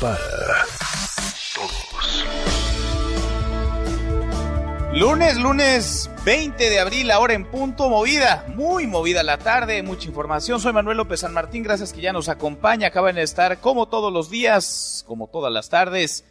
Para Todos. Lunes, lunes 20 de abril, ahora en punto, movida, muy movida la tarde, mucha información. Soy Manuel López San Martín, gracias que ya nos acompaña. Acaban de estar como todos los días, como todas las tardes,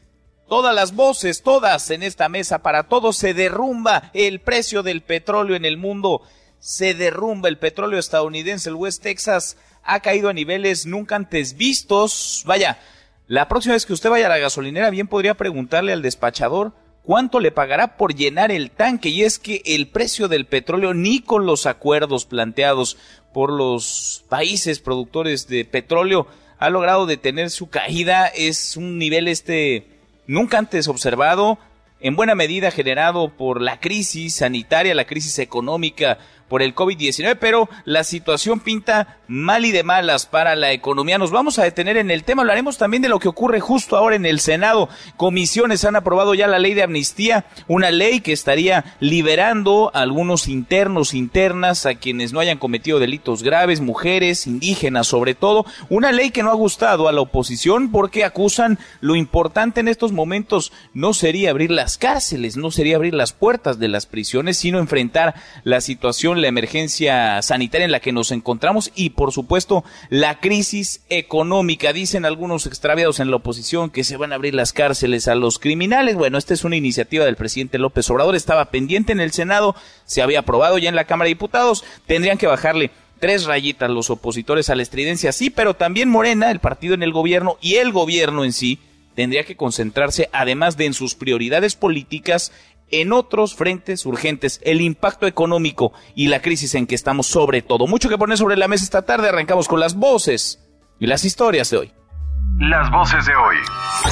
todas las voces, todas en esta mesa, para todos se derrumba el precio del petróleo en el mundo, se derrumba el petróleo estadounidense, el West Texas ha caído a niveles nunca antes vistos. Vaya, la próxima vez que usted vaya a la gasolinera, bien podría preguntarle al despachador cuánto le pagará por llenar el tanque. Y es que el precio del petróleo, ni con los acuerdos planteados por los países productores de petróleo, ha logrado detener su caída. Es un nivel este nunca antes observado, en buena medida generado por la crisis sanitaria, la crisis económica por el COVID-19, pero la situación pinta mal y de malas para la economía. Nos vamos a detener en el tema, hablaremos también de lo que ocurre justo ahora en el Senado. Comisiones han aprobado ya la ley de amnistía, una ley que estaría liberando a algunos internos, internas, a quienes no hayan cometido delitos graves, mujeres, indígenas sobre todo, una ley que no ha gustado a la oposición porque acusan lo importante en estos momentos no sería abrir las cárceles, no sería abrir las puertas de las prisiones, sino enfrentar la situación la emergencia sanitaria en la que nos encontramos y por supuesto la crisis económica. Dicen algunos extraviados en la oposición que se van a abrir las cárceles a los criminales. Bueno, esta es una iniciativa del presidente López Obrador, estaba pendiente en el Senado, se había aprobado ya en la Cámara de Diputados, tendrían que bajarle tres rayitas los opositores a la estridencia, sí, pero también Morena, el partido en el gobierno y el gobierno en sí, tendría que concentrarse, además de en sus prioridades políticas, en otros frentes urgentes, el impacto económico y la crisis en que estamos sobre todo. Mucho que poner sobre la mesa esta tarde, arrancamos con las voces y las historias de hoy. Las voces de hoy.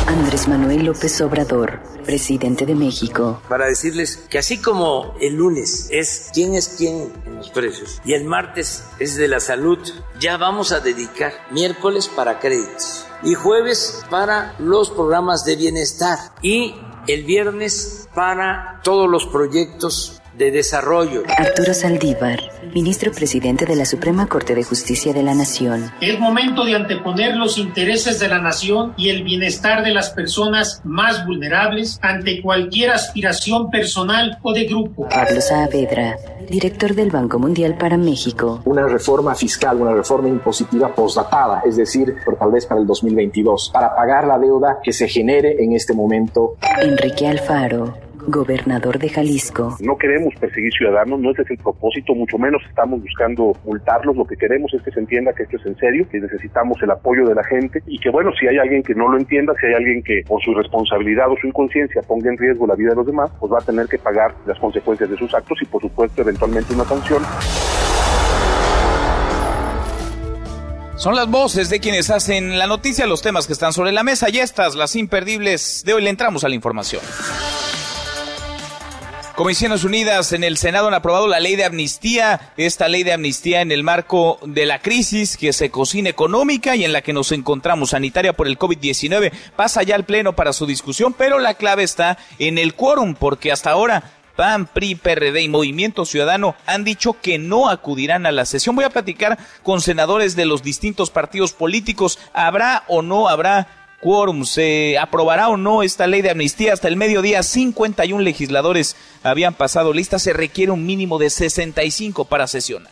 Andrés Manuel López Obrador, presidente de México. Para decirles que así como el lunes es quién es quién en los precios y el martes es de la salud, ya vamos a dedicar miércoles para créditos y jueves para los programas de bienestar y el viernes para todos los proyectos de desarrollo. Arturo Saldívar, ministro presidente de la Suprema Corte de Justicia de la Nación. Es momento de anteponer los intereses de la nación y el bienestar de las personas más vulnerables ante cualquier aspiración personal o de grupo. Pablo Saavedra, director del Banco Mundial para México. Una reforma fiscal, una reforma impositiva postdatada, es decir, por tal vez para el 2022, para pagar la deuda que se genere en este momento. Enrique Alfaro, gobernador de Jalisco. No queremos perseguir ciudadanos, no ese es el propósito, mucho menos estamos buscando multarlos, lo que queremos es que se entienda que esto es en serio, que necesitamos el apoyo de la gente y que bueno, si hay alguien que no lo entienda, si hay alguien que por su responsabilidad o su inconsciencia ponga en riesgo la vida de los demás, pues va a tener que pagar las consecuencias de sus actos y por supuesto eventualmente una sanción. Son las voces de quienes hacen la noticia, los temas que están sobre la mesa y estas, las imperdibles de hoy, le entramos a la información. Comisiones Unidas en el Senado han aprobado la ley de amnistía, esta ley de amnistía en el marco de la crisis que se cocina económica y en la que nos encontramos sanitaria por el COVID-19. Pasa ya al Pleno para su discusión, pero la clave está en el quórum, porque hasta ahora PAN, PRI, PRD y Movimiento Ciudadano han dicho que no acudirán a la sesión. Voy a platicar con senadores de los distintos partidos políticos. ¿Habrá o no habrá quórum. ¿Se aprobará o no esta ley de amnistía? Hasta el mediodía, 51 legisladores habían pasado lista. Se requiere un mínimo de 65 para sesionar.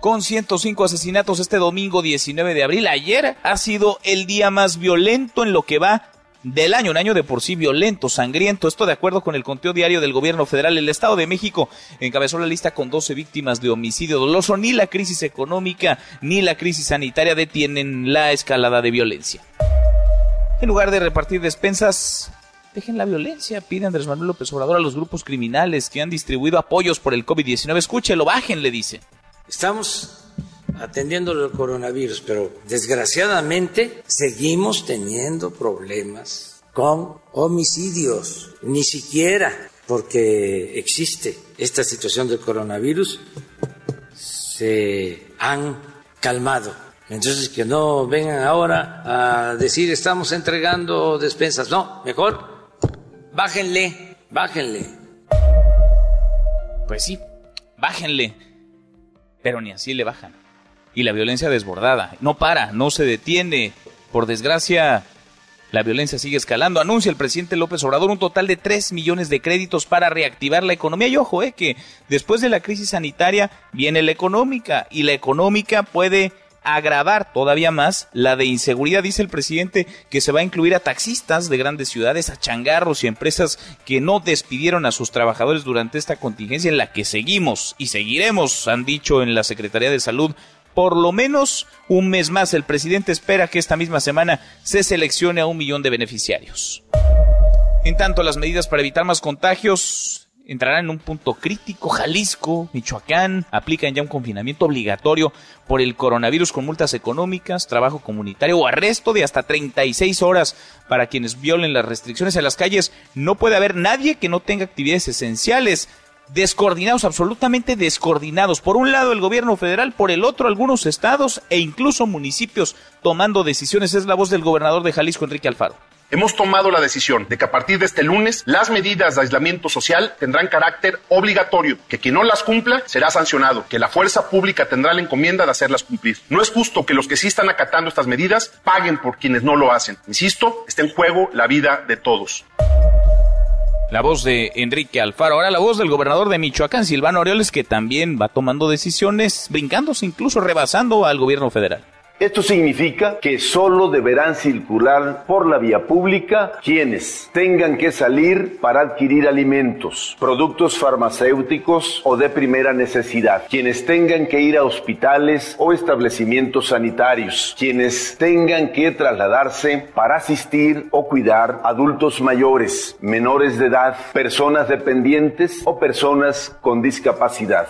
Con 105 asesinatos este domingo 19 de abril, ayer ha sido el día más violento en lo que va del año, un año de por sí violento, sangriento. Esto de acuerdo con el conteo diario del gobierno federal. El Estado de México encabezó la lista con 12 víctimas de homicidio doloso. Ni la crisis económica ni la crisis sanitaria detienen la escalada de violencia. En lugar de repartir despensas, dejen la violencia, pide Andrés Manuel López Obrador a los grupos criminales que han distribuido apoyos por el COVID-19. Escúchelo, bajen, le dice. Estamos atendiendo el coronavirus, pero desgraciadamente seguimos teniendo problemas con homicidios, ni siquiera porque existe esta situación del coronavirus se han calmado. Entonces que no vengan ahora a decir estamos entregando despensas, no, mejor bájenle, bájenle. Pues sí, bájenle, pero ni así le bajan y la violencia desbordada. No para, no se detiene. Por desgracia, la violencia sigue escalando. Anuncia el presidente López Obrador un total de 3 millones de créditos para reactivar la economía. Y ojo, eh, que después de la crisis sanitaria viene la económica y la económica puede agravar todavía más la de inseguridad. Dice el presidente que se va a incluir a taxistas de grandes ciudades, a changarros y empresas que no despidieron a sus trabajadores durante esta contingencia en la que seguimos y seguiremos, han dicho en la Secretaría de Salud, por lo menos un mes más. El presidente espera que esta misma semana se seleccione a un millón de beneficiarios. En tanto, las medidas para evitar más contagios entrarán en un punto crítico. Jalisco, Michoacán aplican ya un confinamiento obligatorio por el coronavirus con multas económicas, trabajo comunitario o arresto de hasta 36 horas para quienes violen las restricciones en las calles. No puede haber nadie que no tenga actividades esenciales descoordinados, absolutamente descoordinados. Por un lado el gobierno federal, por el otro algunos estados e incluso municipios tomando decisiones. Es la voz del gobernador de Jalisco, Enrique Alfaro. Hemos tomado la decisión de que a partir de este lunes las medidas de aislamiento social tendrán carácter obligatorio, que quien no las cumpla será sancionado, que la fuerza pública tendrá la encomienda de hacerlas cumplir. No es justo que los que sí están acatando estas medidas paguen por quienes no lo hacen. Insisto, está en juego la vida de todos. La voz de Enrique Alfaro. Ahora la voz del gobernador de Michoacán, Silvano Aureoles, que también va tomando decisiones, brincándose, incluso rebasando al gobierno federal. Esto significa que solo deberán circular por la vía pública quienes tengan que salir para adquirir alimentos, productos farmacéuticos o de primera necesidad, quienes tengan que ir a hospitales o establecimientos sanitarios, quienes tengan que trasladarse para asistir o cuidar adultos mayores, menores de edad, personas dependientes o personas con discapacidad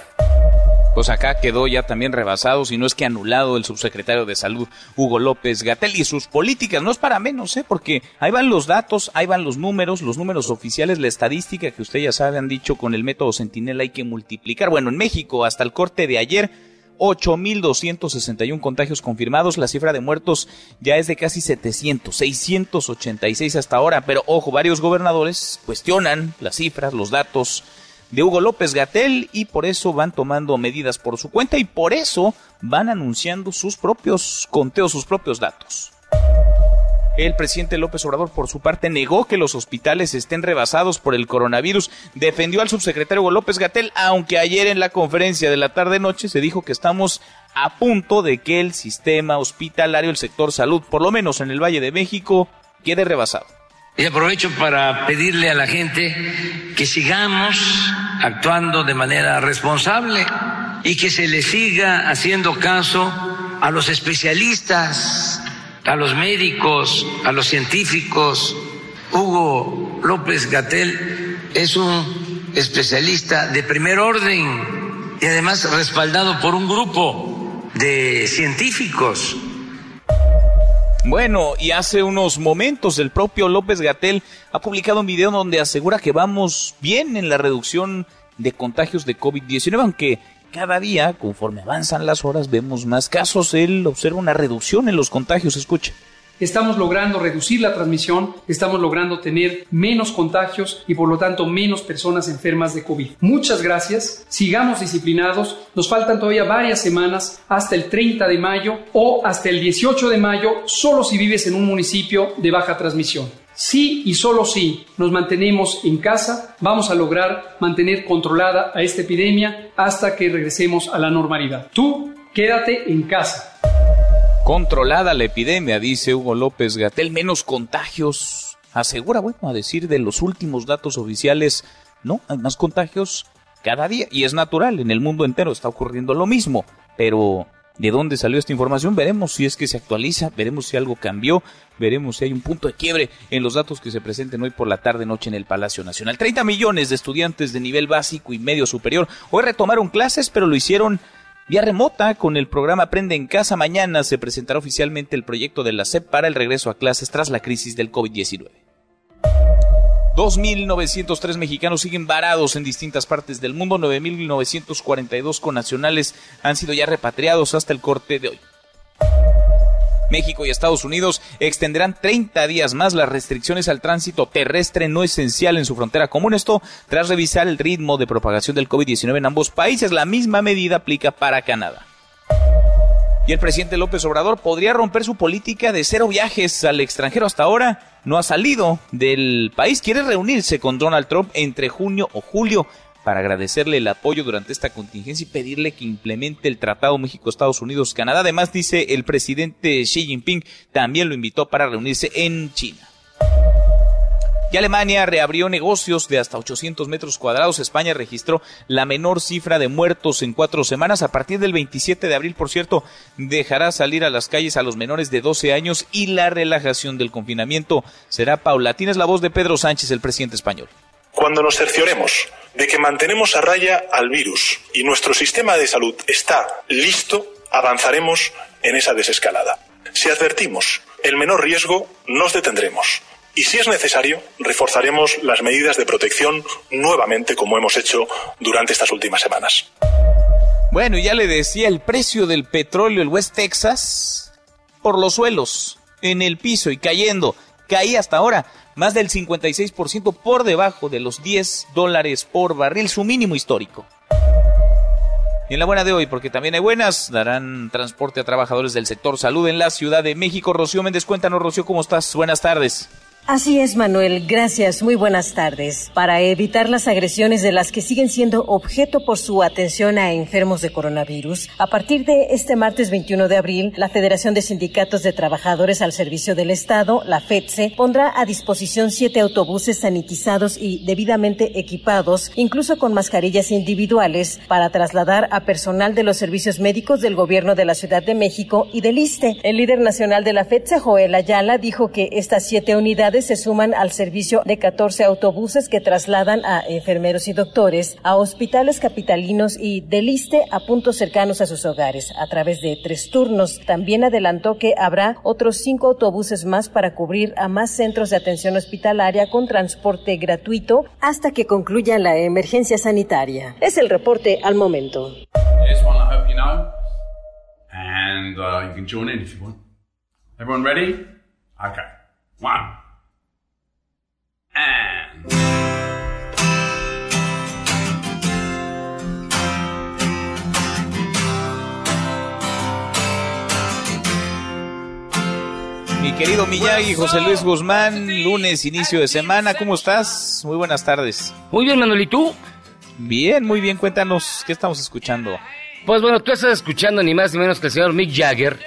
pues acá quedó ya también rebasado, si no es que anulado el subsecretario de Salud, Hugo López Gatel, y sus políticas. No es para menos, ¿eh? porque ahí van los datos, ahí van los números, los números oficiales, la estadística que usted ya sabe, han dicho con el método Sentinel hay que multiplicar. Bueno, en México, hasta el corte de ayer, 8.261 contagios confirmados, la cifra de muertos ya es de casi 700, 686 hasta ahora, pero ojo, varios gobernadores cuestionan las cifras, los datos, de Hugo López Gatel y por eso van tomando medidas por su cuenta y por eso van anunciando sus propios conteos, sus propios datos. El presidente López Obrador, por su parte, negó que los hospitales estén rebasados por el coronavirus. Defendió al subsecretario Hugo López Gatel, aunque ayer en la conferencia de la tarde-noche se dijo que estamos a punto de que el sistema hospitalario, el sector salud, por lo menos en el Valle de México, quede rebasado. Y aprovecho para pedirle a la gente que sigamos actuando de manera responsable y que se le siga haciendo caso a los especialistas, a los médicos, a los científicos. Hugo López Gatel es un especialista de primer orden y además respaldado por un grupo de científicos bueno, y hace unos momentos el propio López Gatel ha publicado un video donde asegura que vamos bien en la reducción de contagios de COVID-19, aunque cada día, conforme avanzan las horas, vemos más casos. Él observa una reducción en los contagios. Escucha estamos logrando reducir la transmisión, estamos logrando tener menos contagios y por lo tanto menos personas enfermas de COVID. Muchas gracias, sigamos disciplinados, nos faltan todavía varias semanas hasta el 30 de mayo o hasta el 18 de mayo, solo si vives en un municipio de baja transmisión. Si y solo si nos mantenemos en casa, vamos a lograr mantener controlada a esta epidemia hasta que regresemos a la normalidad. Tú, quédate en casa. Controlada la epidemia, dice Hugo López Gatel, menos contagios. Asegura, bueno, a decir de los últimos datos oficiales, no, hay más contagios cada día y es natural, en el mundo entero está ocurriendo lo mismo, pero ¿de dónde salió esta información? Veremos si es que se actualiza, veremos si algo cambió, veremos si hay un punto de quiebre en los datos que se presenten hoy por la tarde noche en el Palacio Nacional. 30 millones de estudiantes de nivel básico y medio superior hoy retomaron clases, pero lo hicieron vía remota con el programa Aprende en Casa. Mañana se presentará oficialmente el proyecto de la SEP para el regreso a clases tras la crisis del COVID-19. 2.903 mexicanos siguen varados en distintas partes del mundo. 9.942 connacionales han sido ya repatriados hasta el corte de hoy. México y Estados Unidos extenderán 30 días más las restricciones al tránsito terrestre no esencial en su frontera común. Esto tras revisar el ritmo de propagación del COVID-19 en ambos países. La misma medida aplica para Canadá. Y el presidente López Obrador podría romper su política de cero viajes al extranjero hasta ahora. No ha salido del país. Quiere reunirse con Donald Trump entre junio o julio para agradecerle el apoyo durante esta contingencia y pedirle que implemente el Tratado México-Estados Unidos-Canadá. Además, dice el presidente Xi Jinping, también lo invitó para reunirse en China. Y Alemania reabrió negocios de hasta 800 metros cuadrados. España registró la menor cifra de muertos en cuatro semanas. A partir del 27 de abril, por cierto, dejará salir a las calles a los menores de 12 años y la relajación del confinamiento será paulatina. Es la voz de Pedro Sánchez, el presidente español. Cuando nos cercioremos de que mantenemos a raya al virus y nuestro sistema de salud está listo, avanzaremos en esa desescalada. Si advertimos el menor riesgo, nos detendremos y si es necesario, reforzaremos las medidas de protección nuevamente como hemos hecho durante estas últimas semanas. Bueno, ya le decía, el precio del petróleo en West Texas por los suelos, en el piso y cayendo, caía hasta ahora más del 56% por debajo de los 10 dólares por barril, su mínimo histórico. Y en la buena de hoy, porque también hay buenas, darán transporte a trabajadores del sector salud en la Ciudad de México. Rocío Méndez, cuéntanos, Rocío, ¿cómo estás? Buenas tardes. Así es, Manuel. Gracias. Muy buenas tardes. Para evitar las agresiones de las que siguen siendo objeto por su atención a enfermos de coronavirus, a partir de este martes 21 de abril, la Federación de Sindicatos de Trabajadores al Servicio del Estado, la FEDSE, pondrá a disposición siete autobuses sanitizados y debidamente equipados, incluso con mascarillas individuales, para trasladar a personal de los servicios médicos del gobierno de la Ciudad de México y del ISTE. El líder nacional de la FEDSE, Joel Ayala, dijo que estas siete unidades se suman al servicio de 14 autobuses que trasladan a enfermeros y doctores a hospitales capitalinos y del ISTE a puntos cercanos a sus hogares a través de tres turnos. También adelantó que habrá otros cinco autobuses más para cubrir a más centros de atención hospitalaria con transporte gratuito hasta que concluya la emergencia sanitaria. Es el reporte al momento. And uh, you can join in if you want. Everyone ready? Okay. One, mi querido Miyagi, José Luis Guzmán, lunes, inicio de semana, ¿cómo estás? Muy buenas tardes. Muy bien, Manuel, ¿y tú? Bien, muy bien, cuéntanos, ¿qué estamos escuchando? Pues bueno, tú estás escuchando ni más ni menos que el señor Mick Jagger,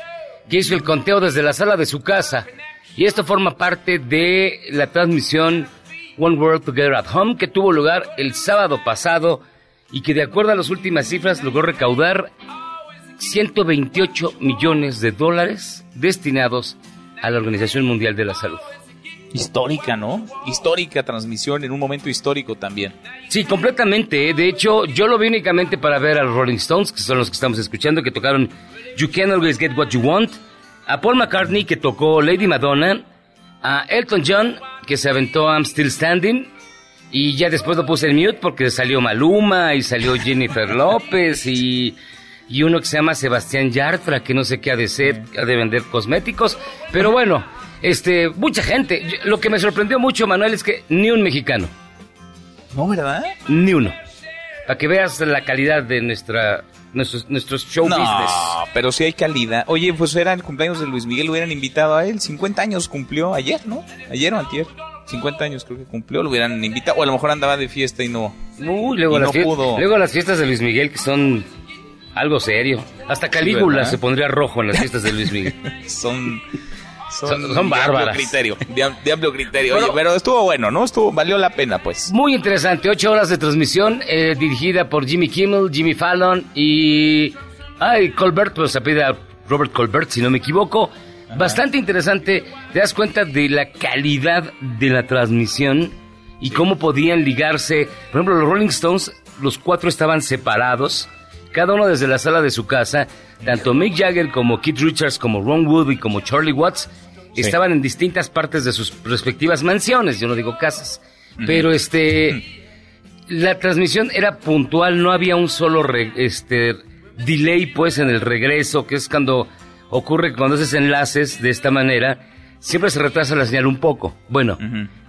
que hizo el conteo desde la sala de su casa. Y esto forma parte de la transmisión One World Together at Home, que tuvo lugar el sábado pasado y que de acuerdo a las últimas cifras logró recaudar 128 millones de dólares destinados a la Organización Mundial de la Salud. Histórica, ¿no? Histórica transmisión en un momento histórico también. Sí, completamente. ¿eh? De hecho, yo lo vi únicamente para ver a los Rolling Stones, que son los que estamos escuchando, que tocaron You Can Always Get What You Want, a Paul McCartney, que tocó Lady Madonna, a Elton John, que se aventó I'm Still Standing, y ya después lo puse en mute porque salió Maluma y salió Jennifer López y, y uno que se llama Sebastián Yartra, que no sé qué ha de ser, ha de vender cosméticos, pero bueno, este, mucha gente. Lo que me sorprendió mucho, Manuel, es que ni un mexicano. No, ¿verdad? Ni uno. Para que veas la calidad de nuestra nuestros, nuestros show no, business. pero si hay calidad. Oye, pues era el cumpleaños de Luis Miguel, lo hubieran invitado a él. 50 años cumplió ayer, ¿no? Ayer o antier. 50 años creo que cumplió, lo hubieran invitado. O a lo mejor andaba de fiesta y no, Uy, luego, las no pudo. luego las fiestas de Luis Miguel que son algo serio. Hasta Calígula se pondría rojo en las fiestas de Luis Miguel. son... Son- son de amplio bárbaras. criterio, de, am- de amplio criterio. Bueno. Oye, pero estuvo bueno, ¿no? Estuvo, valió la pena, pues. Muy interesante, ocho horas de transmisión eh, dirigida por Jimmy Kimmel, Jimmy Fallon y... Ay, Colbert, pues se pide a Robert Colbert, si no me equivoco. Bastante interesante, te das cuenta de la calidad de la transmisión y cómo podían ligarse. Por ejemplo, los Rolling Stones, los cuatro estaban separados, cada uno desde la sala de su casa, tanto Mick Jagger como Keith Richards, como Ron Wood y como Charlie Watts, estaban en distintas partes de sus respectivas mansiones, yo no digo casas. Pero este, la transmisión era puntual, no había un solo este, delay pues en el regreso, que es cuando ocurre cuando haces enlaces de esta manera, siempre se retrasa la señal un poco. Bueno,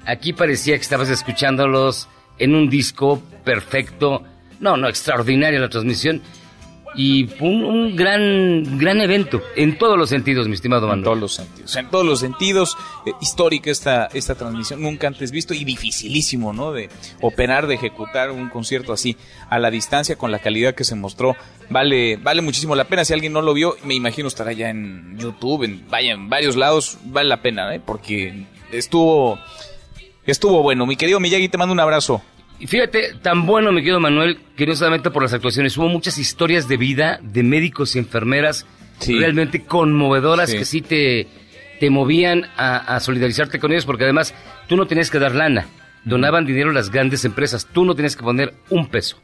aquí parecía que estabas escuchándolos en un disco perfecto, no, no, extraordinaria la transmisión y un, un, gran gran evento en todos los sentidos, mi estimado Manuel. En todos los sentidos, en todos los sentidos, eh, histórica esta esta transmisión, nunca antes visto y dificilísimo, ¿no? De operar, de ejecutar un concierto así a la distancia con la calidad que se mostró, vale vale muchísimo la pena. Si alguien no lo vio, me imagino estará ya en YouTube, en vaya en varios lados, vale la pena, ¿eh? Porque estuvo estuvo bueno. Mi querido Miyagi, te mando un abrazo. Y fíjate, tan bueno, mi querido Manuel, que no solamente por las actuaciones, hubo muchas historias de vida de médicos y enfermeras realmente conmovedoras que sí te, te movían a, solidarizarte con ellos, porque además tú no tenías que dar lana, donaban dinero las grandes empresas, tú no tienes que poner un peso.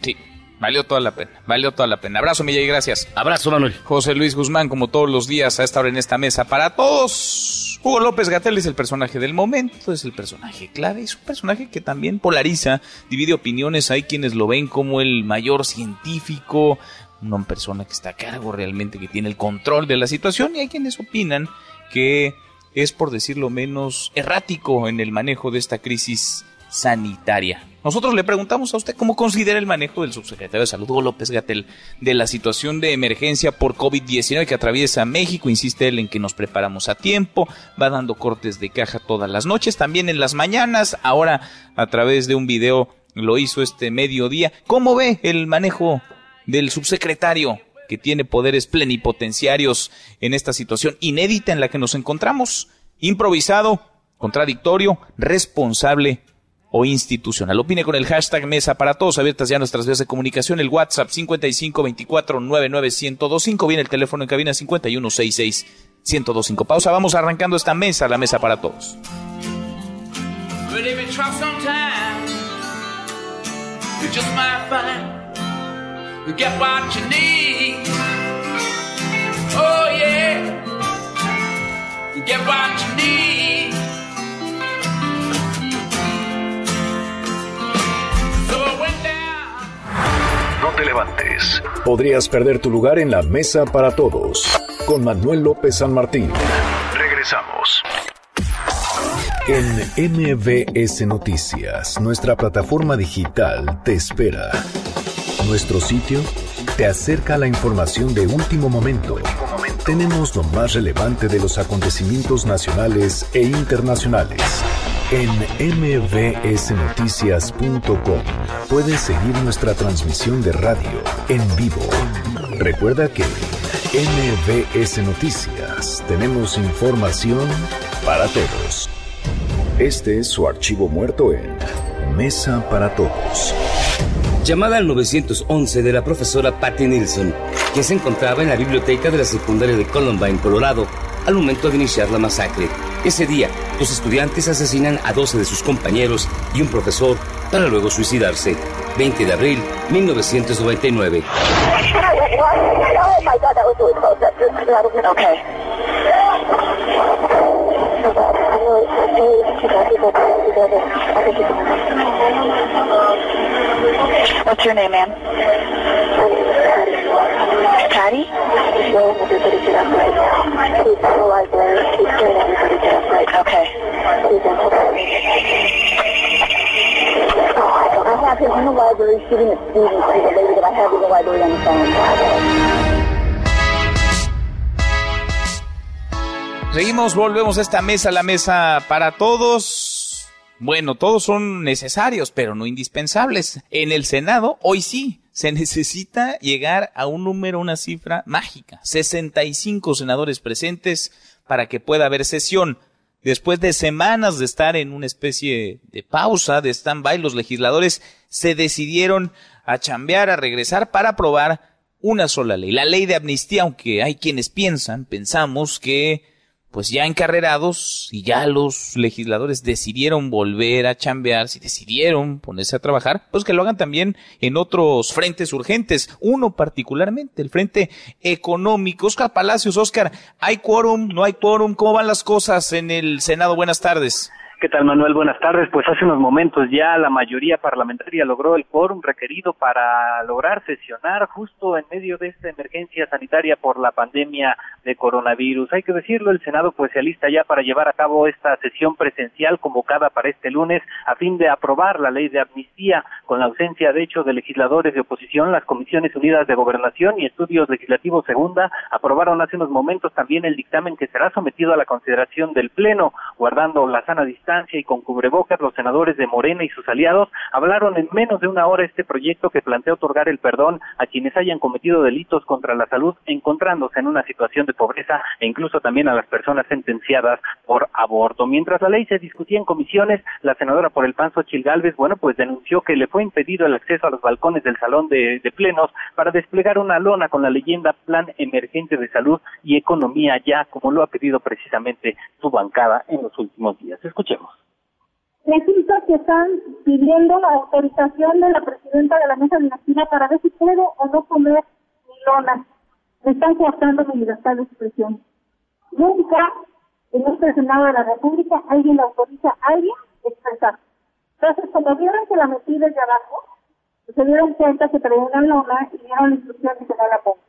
Sí, Valió toda la pena, valió toda la pena. Abrazo, Milla, y gracias. Abrazo, Manuel. José Luis Guzmán, como todos los días, a esta hora en esta mesa para todos. Hugo López Gatel es el personaje del momento, es el personaje clave, es un personaje que también polariza, divide opiniones. Hay quienes lo ven como el mayor científico, una persona que está a cargo realmente, que tiene el control de la situación, y hay quienes opinan que es, por decirlo menos, errático en el manejo de esta crisis sanitaria. Nosotros le preguntamos a usted cómo considera el manejo del subsecretario de Salud, López Gatel, de la situación de emergencia por COVID-19 que atraviesa México. Insiste él en que nos preparamos a tiempo, va dando cortes de caja todas las noches, también en las mañanas, ahora a través de un video lo hizo este mediodía. ¿Cómo ve el manejo del subsecretario que tiene poderes plenipotenciarios en esta situación inédita en la que nos encontramos? Improvisado, contradictorio, responsable o institucional. Opine con el hashtag Mesa para Todos, abiertas ya nuestras vías de comunicación, el WhatsApp 55 24 99 1025, viene el teléfono en cabina 51 66 1025. Pausa, vamos arrancando esta mesa, la Mesa para Todos. Te levantes. Podrías perder tu lugar en la mesa para todos. Con Manuel López San Martín. Regresamos. En MBS Noticias, nuestra plataforma digital te espera. Nuestro sitio te acerca a la información de último momento. Tenemos lo más relevante de los acontecimientos nacionales e internacionales. En mbsnoticias.com puedes seguir nuestra transmisión de radio en vivo. Recuerda que en MBS Noticias tenemos información para todos. Este es su archivo muerto en Mesa para Todos. Llamada al 911 de la profesora Patty Nilsson, que se encontraba en la biblioteca de la secundaria de Columbine, Colorado, al momento de iniciar la masacre. Ese día, los estudiantes asesinan a 12 de sus compañeros y un profesor para luego suicidarse. 20 de abril 1999. What's your name, ma'am? Patty? Okay. I have him in the library shooting at students to the lady that I have in the library on the phone. Seguimos, volvemos a esta mesa, la mesa para todos. Bueno, todos son necesarios, pero no indispensables. En el Senado, hoy sí, se necesita llegar a un número, una cifra mágica. 65 senadores presentes para que pueda haber sesión. Después de semanas de estar en una especie de pausa, de stand-by, los legisladores se decidieron a chambear, a regresar para aprobar una sola ley. La ley de amnistía, aunque hay quienes piensan, pensamos que pues ya encarrerados y ya los legisladores decidieron volver a chambear, si decidieron ponerse a trabajar, pues que lo hagan también en otros frentes urgentes. Uno particularmente, el frente económico. Oscar Palacios, Oscar, ¿hay quórum? ¿No hay quórum? ¿Cómo van las cosas en el Senado? Buenas tardes. ¿Qué tal, Manuel? Buenas tardes. Pues hace unos momentos ya la mayoría parlamentaria logró el quórum requerido para lograr sesionar justo en medio de esta emergencia sanitaria por la pandemia de coronavirus. Hay que decirlo, el Senado pues se alista ya para llevar a cabo esta sesión presencial convocada para este lunes a fin de aprobar la ley de amnistía con la ausencia de hecho de legisladores de oposición. Las Comisiones Unidas de Gobernación y Estudios Legislativos Segunda aprobaron hace unos momentos también el dictamen que será sometido a la consideración del Pleno, guardando la sana distancia y con cubrebocas, los senadores de Morena y sus aliados hablaron en menos de una hora este proyecto que plantea otorgar el perdón a quienes hayan cometido delitos contra la salud, encontrándose en una situación de pobreza e incluso también a las personas sentenciadas por aborto. Mientras la ley se discutía en comisiones, la senadora por el PAN, Xochil Gálvez, bueno, pues denunció que le fue impedido el acceso a los balcones del salón de, de plenos para desplegar una lona con la leyenda Plan Emergente de Salud y Economía ya, como lo ha pedido precisamente su bancada en los últimos días. Escuchemos. Resulta que están pidiendo la autorización de la presidenta de la mesa esquina para ver si puedo o no comer lona. Me están coartando mi libertad de expresión. Nunca en este Senado de la República alguien autoriza a alguien expresar. Entonces, cuando vieron que la metí desde abajo, se dieron cuenta que traía una lona y dieron la instrucción de que no la pongo.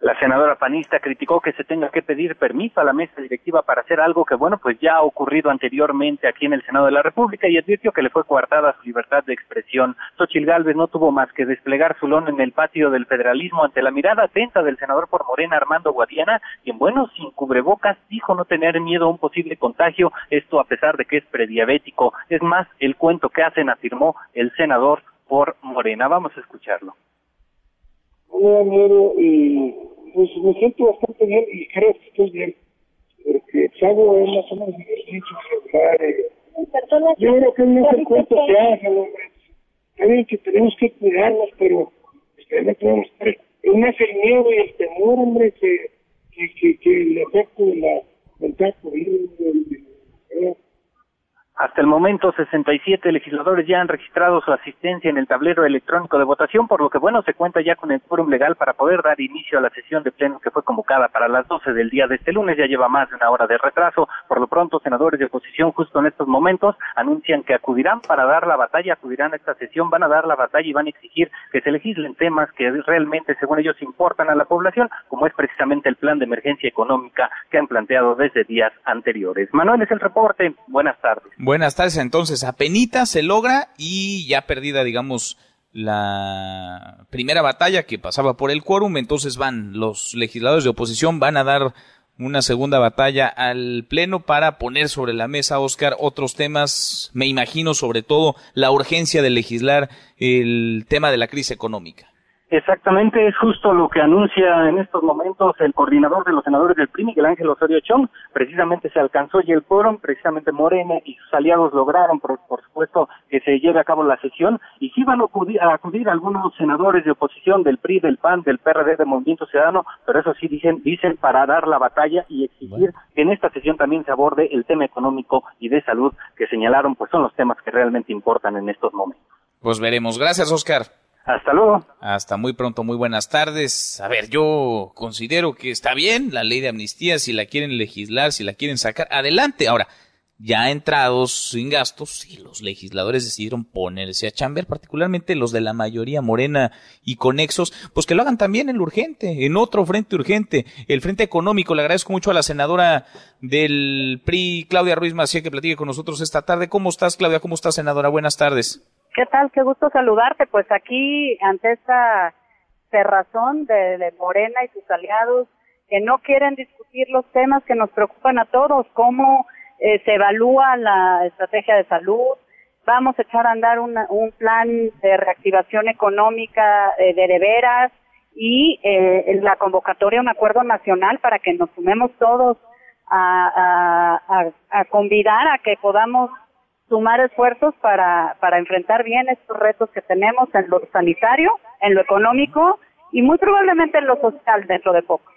La senadora panista criticó que se tenga que pedir permiso a la mesa directiva para hacer algo que, bueno, pues ya ha ocurrido anteriormente aquí en el Senado de la República y advirtió que le fue coartada su libertad de expresión. Xochil Gálvez no tuvo más que desplegar su lona en el patio del federalismo ante la mirada atenta del senador por Morena, Armando Guadiana, quien, bueno, sin cubrebocas dijo no tener miedo a un posible contagio, esto a pesar de que es prediabético. Es más, el cuento que hacen, afirmó el senador por Morena. Vamos a escucharlo no miedo y pues me siento bastante bien y creo que estoy bien porque hago es más o menos ejercicio yo creo que no es el cuento que hacen hombre saben que tenemos que cuidarnos pero este, no podemos estar es más el miedo y el temor hombre que que, que, que el efecto de la del COVID hasta el momento, 67 legisladores ya han registrado su asistencia en el tablero electrónico de votación, por lo que, bueno, se cuenta ya con el quórum legal para poder dar inicio a la sesión de pleno que fue convocada para las 12 del día de este lunes. Ya lleva más de una hora de retraso. Por lo pronto, senadores de oposición, justo en estos momentos, anuncian que acudirán para dar la batalla, acudirán a esta sesión, van a dar la batalla y van a exigir que se legislen temas que realmente, según ellos, importan a la población, como es precisamente el plan de emergencia económica que han planteado desde días anteriores. Manuel es el reporte. Buenas tardes. Buenas tardes, entonces, apenita se logra y ya perdida, digamos, la primera batalla que pasaba por el quórum, entonces van los legisladores de oposición, van a dar una segunda batalla al Pleno para poner sobre la mesa, Oscar, otros temas, me imagino sobre todo la urgencia de legislar el tema de la crisis económica. Exactamente, es justo lo que anuncia en estos momentos el coordinador de los senadores del PRI, Miguel Ángel Osorio Chong. Precisamente se alcanzó y el quórum, precisamente Morena y sus aliados lograron, por, supuesto, que se lleve a cabo la sesión. Y sí van a acudir, a acudir algunos senadores de oposición del PRI, del PAN, del PRD, del Movimiento Ciudadano, pero eso sí dicen, dicen para dar la batalla y exigir que en esta sesión también se aborde el tema económico y de salud que señalaron, pues son los temas que realmente importan en estos momentos. Pues veremos. Gracias, Oscar. Hasta luego. Hasta muy pronto, muy buenas tardes. A ver, yo considero que está bien la ley de amnistía, si la quieren legislar, si la quieren sacar, adelante. Ahora, ya entrados sin gastos, y los legisladores decidieron ponerse a chamber, particularmente los de la mayoría morena y conexos, pues que lo hagan también en lo urgente, en otro frente urgente, el frente económico. Le agradezco mucho a la senadora del PRI, Claudia Ruiz Macía, que platique con nosotros esta tarde. ¿Cómo estás, Claudia? ¿Cómo estás, senadora? Buenas tardes. ¿Qué tal? Qué gusto saludarte. Pues aquí, ante esta cerrazón de, Morena y sus aliados, que no quieren discutir los temas que nos preocupan a todos, cómo eh, se evalúa la estrategia de salud, vamos a echar a andar un plan de reactivación económica eh, de de veras y eh, la convocatoria a un acuerdo nacional para que nos sumemos todos a, a convidar a que podamos sumar esfuerzos para, para enfrentar bien estos retos que tenemos en lo sanitario, en lo económico y muy probablemente en lo social dentro de poco.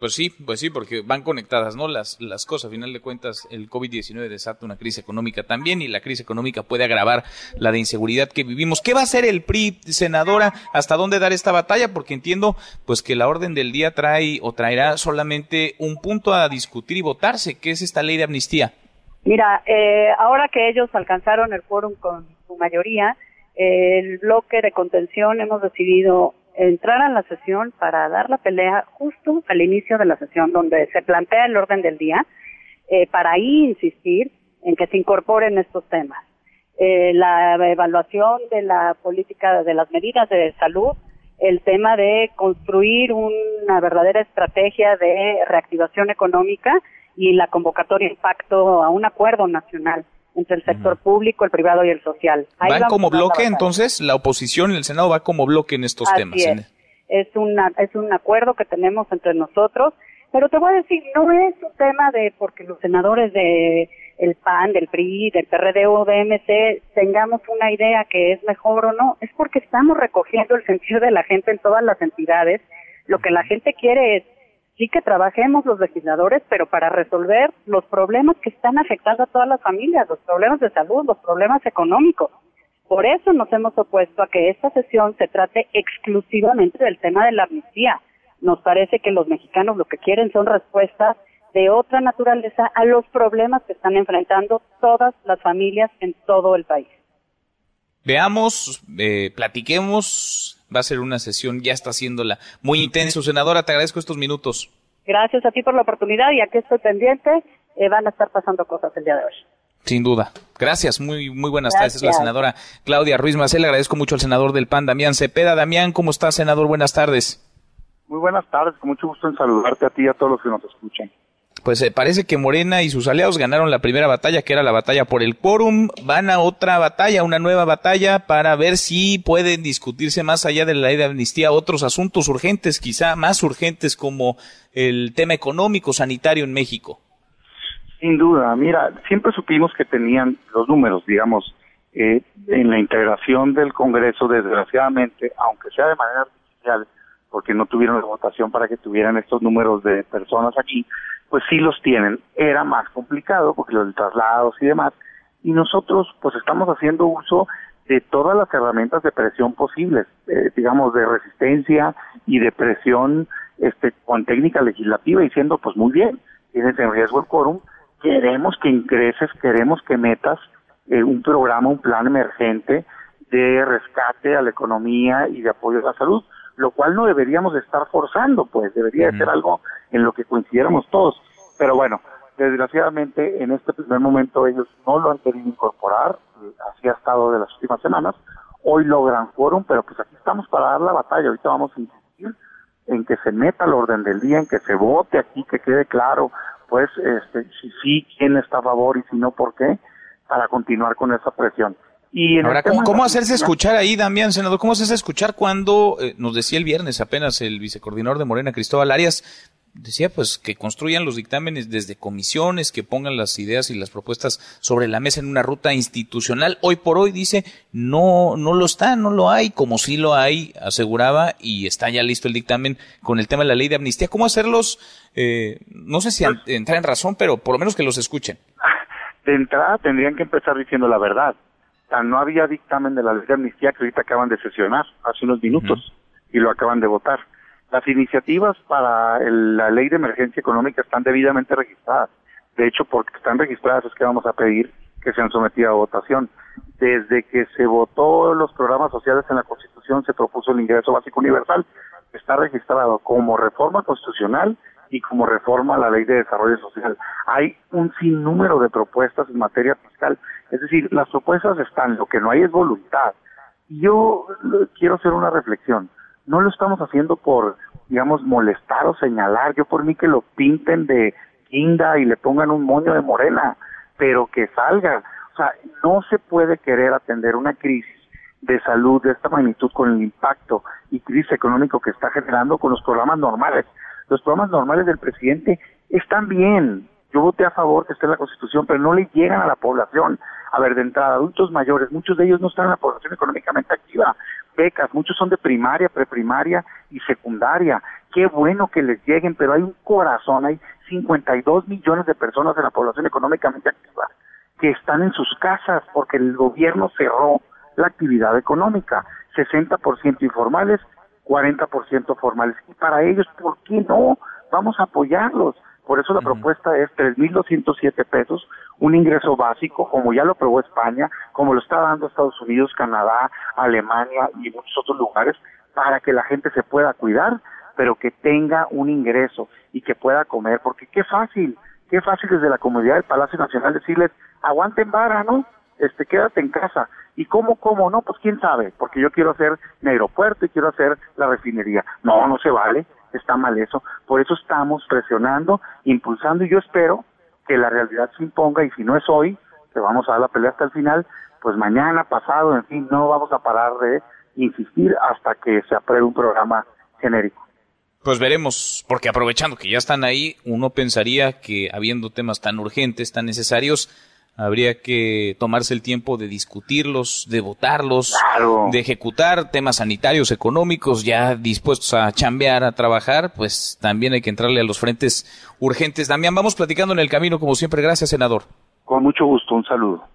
Pues sí, pues sí, porque van conectadas, ¿no? Las, las cosas. A final de cuentas, el COVID-19 desata una crisis económica también y la crisis económica puede agravar la de inseguridad que vivimos. ¿Qué va a hacer el PRI, senadora? ¿Hasta dónde dar esta batalla? Porque entiendo, pues, que la orden del día trae o traerá solamente un punto a discutir y votarse, que es esta ley de amnistía. Mira, eh, ahora que ellos alcanzaron el quórum con su mayoría, el bloque de contención hemos decidido entrar a la sesión para dar la pelea justo al inicio de la sesión donde se plantea el orden del día eh, para ahí insistir en que se incorporen estos temas. Eh, la evaluación de la política de las medidas de salud, el tema de construir una verdadera estrategia de reactivación económica y la convocatoria impacto a un acuerdo nacional entre el sector público, el privado y el social. Ahí ¿Van como bloque entonces? ¿La oposición y el Senado va como bloque en estos temas? Es. es, una, es un acuerdo que tenemos entre nosotros, pero te voy a decir, no es un tema de porque los senadores de el PAN, del PRI, del PRD o de MC tengamos una idea que es mejor o no, es porque estamos recogiendo el sentido de la gente en todas las entidades. Lo que la gente quiere es sí que trabajemos los legisladores, pero para resolver los problemas que están afectando a todas las familias, los problemas de salud, los problemas económicos. Por eso nos hemos opuesto a que esta sesión se trate exclusivamente del tema de la amnistía. Nos parece que los mexicanos lo que quieren son respuestas de otra naturaleza a los problemas que están enfrentando todas las familias en todo el país. Veamos, eh, platiquemos va a ser una sesión, ya está haciéndola muy intenso. Senadora, te agradezco estos minutos. Gracias a ti por la oportunidad y aquí estoy pendiente. Eh, van a estar pasando cosas el día de hoy. Sin duda. Gracias, muy muy buenas tardes. Es la senadora Claudia Ruiz Macel. Le agradezco mucho al senador del PAN, Damián Cepeda. Damián, ¿cómo estás, senador? Buenas tardes. Muy buenas tardes, con mucho gusto en saludarte a ti y a todos los que nos escuchan pues eh, parece que Morena y sus aliados ganaron la primera batalla, que era la batalla por el quórum. Van a otra batalla, una nueva batalla, para ver si pueden discutirse más allá de la ley de amnistía otros asuntos urgentes, quizá más urgentes como el tema económico, sanitario en México. Sin duda, mira, siempre supimos que tenían los números, digamos, eh, en la integración del Congreso, desgraciadamente, aunque sea de manera artificial, porque no tuvieron la votación para que tuvieran estos números de personas aquí, pues sí los tienen. Era más complicado porque los traslados y demás. Y nosotros pues estamos haciendo uso de todas las herramientas de presión posibles, eh, digamos de resistencia y de presión este con técnica legislativa diciendo pues muy bien, tienes en riesgo el quórum, queremos que ingreses, queremos que metas eh, un programa, un plan emergente de rescate a la economía y de apoyo a la salud lo cual no deberíamos estar forzando, pues debería ser algo en lo que coincidiéramos todos. Pero bueno, desgraciadamente en este primer momento ellos no lo han querido incorporar, eh, así ha estado de las últimas semanas. Hoy logran quórum, pero pues aquí estamos para dar la batalla. Ahorita vamos a insistir en que se meta al orden del día, en que se vote aquí, que quede claro, pues, este, si sí, quién está a favor y si no, por qué, para continuar con esa presión. Y Ahora, ¿cómo, hacerse escuchar ahí, Damián, senador? ¿Cómo hacerse escuchar cuando eh, nos decía el viernes apenas el vicecoordinador de Morena, Cristóbal Arias, decía pues que construyan los dictámenes desde comisiones, que pongan las ideas y las propuestas sobre la mesa en una ruta institucional. Hoy por hoy dice no no lo está, no lo hay, como sí lo hay, aseguraba y está ya listo el dictamen con el tema de la ley de amnistía. ¿Cómo hacerlos? Eh, no sé si entrar en razón, pero por lo menos que los escuchen. De entrada tendrían que empezar diciendo la verdad no había dictamen de la ley de amnistía que ahorita acaban de sesionar hace unos minutos y lo acaban de votar. Las iniciativas para la ley de emergencia económica están debidamente registradas. De hecho, porque están registradas es que vamos a pedir que sean sometidas a votación. Desde que se votó los programas sociales en la Constitución, se propuso el ingreso básico universal. Está registrado como reforma constitucional y como reforma a la ley de desarrollo social. Hay un sinnúmero de propuestas en materia fiscal. Es decir, las propuestas están, lo que no hay es voluntad. Yo quiero hacer una reflexión. No lo estamos haciendo por, digamos, molestar o señalar. Yo por mí que lo pinten de guinda y le pongan un moño de morena, pero que salga. O sea, no se puede querer atender una crisis de salud de esta magnitud con el impacto y crisis económico que está generando con los programas normales los programas normales del presidente están bien. Yo voté a favor que esté en la Constitución, pero no le llegan a la población. A ver, de entrada, adultos mayores, muchos de ellos no están en la población económicamente activa. Becas, muchos son de primaria, preprimaria y secundaria. qué bueno que les lleguen, pero hay un corazón, hay 52 millones de personas en la población económicamente activa que están en sus casas porque el gobierno cerró la actividad económica, 60% informales, 40% formales. Y para ellos, ¿por qué no? Vamos a apoyarlos. Por eso la propuesta es 3.207 pesos, un ingreso básico, como ya lo aprobó España, como lo está dando Estados Unidos, Canadá, Alemania y muchos otros lugares, para que la gente se pueda cuidar, pero que tenga un ingreso y que pueda comer, porque qué fácil, qué fácil desde la comunidad del Palacio Nacional decirles, aguanten vara, ¿no? Este, quédate en casa. ¿Y cómo, cómo? No, pues quién sabe, porque yo quiero hacer mi aeropuerto y quiero hacer la refinería. No, no se vale, está mal eso. Por eso estamos presionando, impulsando y yo espero que la realidad se imponga y si no es hoy, que vamos a dar la pelea hasta el final, pues mañana, pasado, en fin, no vamos a parar de insistir hasta que se apruebe un programa genérico. Pues veremos, porque aprovechando que ya están ahí, uno pensaría que habiendo temas tan urgentes, tan necesarios, habría que tomarse el tiempo de discutirlos, de votarlos, de ejecutar temas sanitarios, económicos, ya dispuestos a chambear, a trabajar, pues también hay que entrarle a los frentes urgentes. Damián, vamos platicando en el camino, como siempre. Gracias, senador. Con mucho gusto, un saludo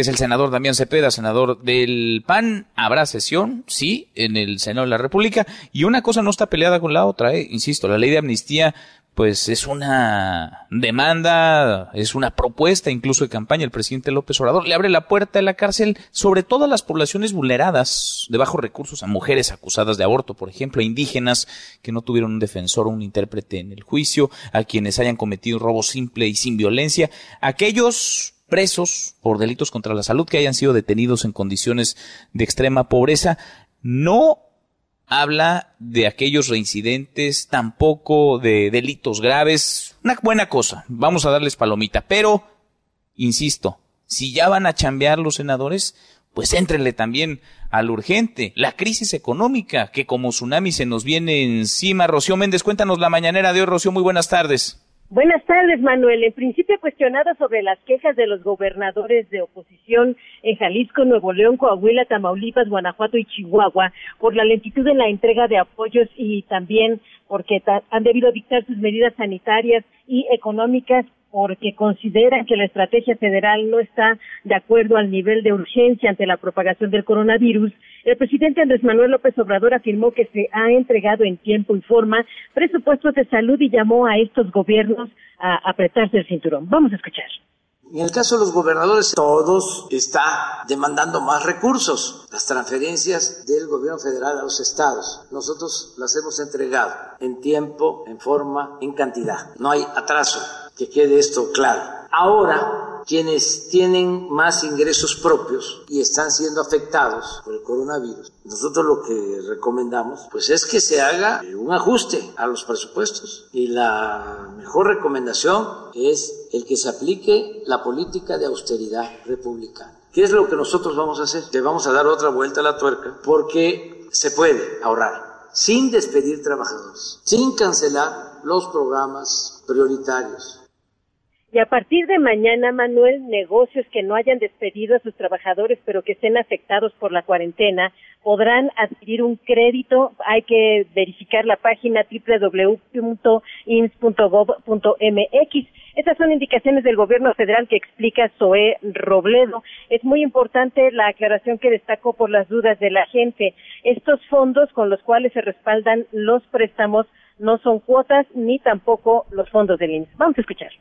es el senador Damián Cepeda, senador del PAN. Habrá sesión, sí, en el Senado de la República. Y una cosa no está peleada con la otra, eh. insisto, la ley de amnistía, pues es una demanda, es una propuesta incluso de campaña. El presidente López Obrador le abre la puerta de la cárcel sobre todas las poblaciones vulneradas de bajos recursos, a mujeres acusadas de aborto, por ejemplo, a indígenas que no tuvieron un defensor o un intérprete en el juicio, a quienes hayan cometido un robo simple y sin violencia, aquellos presos por delitos contra la salud que hayan sido detenidos en condiciones de extrema pobreza. No habla de aquellos reincidentes, tampoco de delitos graves. Una buena cosa, vamos a darles palomita, pero, insisto, si ya van a chambear los senadores, pues éntrenle también al urgente, la crisis económica que como tsunami se nos viene encima. Rocío Méndez, cuéntanos la mañanera de hoy, Rocío, muy buenas tardes. Buenas tardes, Manuel. En principio, cuestionada sobre las quejas de los gobernadores de oposición en Jalisco, Nuevo León, Coahuila, Tamaulipas, Guanajuato y Chihuahua por la lentitud en la entrega de apoyos y también porque han debido dictar sus medidas sanitarias y económicas porque consideran que la estrategia federal no está de acuerdo al nivel de urgencia ante la propagación del coronavirus, el presidente Andrés Manuel López Obrador afirmó que se ha entregado en tiempo y forma presupuestos de salud y llamó a estos gobiernos a apretarse el cinturón. Vamos a escuchar. En el caso de los gobernadores, todos está demandando más recursos. Las transferencias del gobierno federal a los estados, nosotros las hemos entregado en tiempo, en forma, en cantidad. No hay atraso, que quede esto claro. Ahora quienes tienen más ingresos propios y están siendo afectados por el coronavirus. Nosotros lo que recomendamos pues es que se haga un ajuste a los presupuestos y la mejor recomendación es el que se aplique la política de austeridad republicana. ¿Qué es lo que nosotros vamos a hacer? Le vamos a dar otra vuelta a la tuerca porque se puede ahorrar sin despedir trabajadores, sin cancelar los programas prioritarios, y a partir de mañana, Manuel, negocios que no hayan despedido a sus trabajadores, pero que estén afectados por la cuarentena, podrán adquirir un crédito. Hay que verificar la página www.ins.gov.mx. Estas son indicaciones del gobierno federal que explica Zoé Robledo. Es muy importante la aclaración que destacó por las dudas de la gente. Estos fondos con los cuales se respaldan los préstamos no son cuotas ni tampoco los fondos del INS. Vamos a escuchar.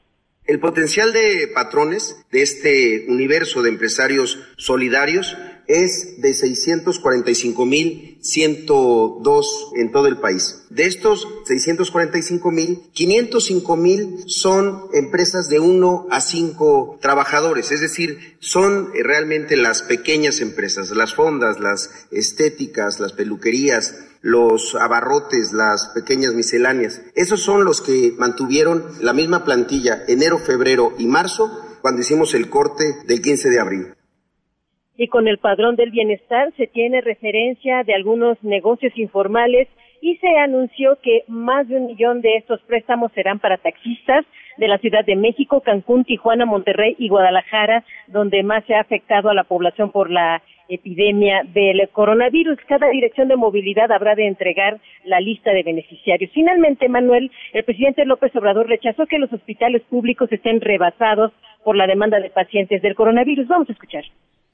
El potencial de patrones de este universo de empresarios solidarios es de 645.102 en todo el país. De estos 645.000, 505.000 son empresas de 1 a 5 trabajadores, es decir, son realmente las pequeñas empresas, las fondas, las estéticas, las peluquerías, los abarrotes, las pequeñas misceláneas. Esos son los que mantuvieron la misma plantilla enero, febrero y marzo cuando hicimos el corte del 15 de abril. Y con el padrón del bienestar se tiene referencia de algunos negocios informales y se anunció que más de un millón de estos préstamos serán para taxistas de la Ciudad de México, Cancún, Tijuana, Monterrey y Guadalajara, donde más se ha afectado a la población por la epidemia del coronavirus. Cada dirección de movilidad habrá de entregar la lista de beneficiarios. Finalmente, Manuel, el presidente López Obrador rechazó que los hospitales públicos estén rebasados por la demanda de pacientes del coronavirus. Vamos a escuchar.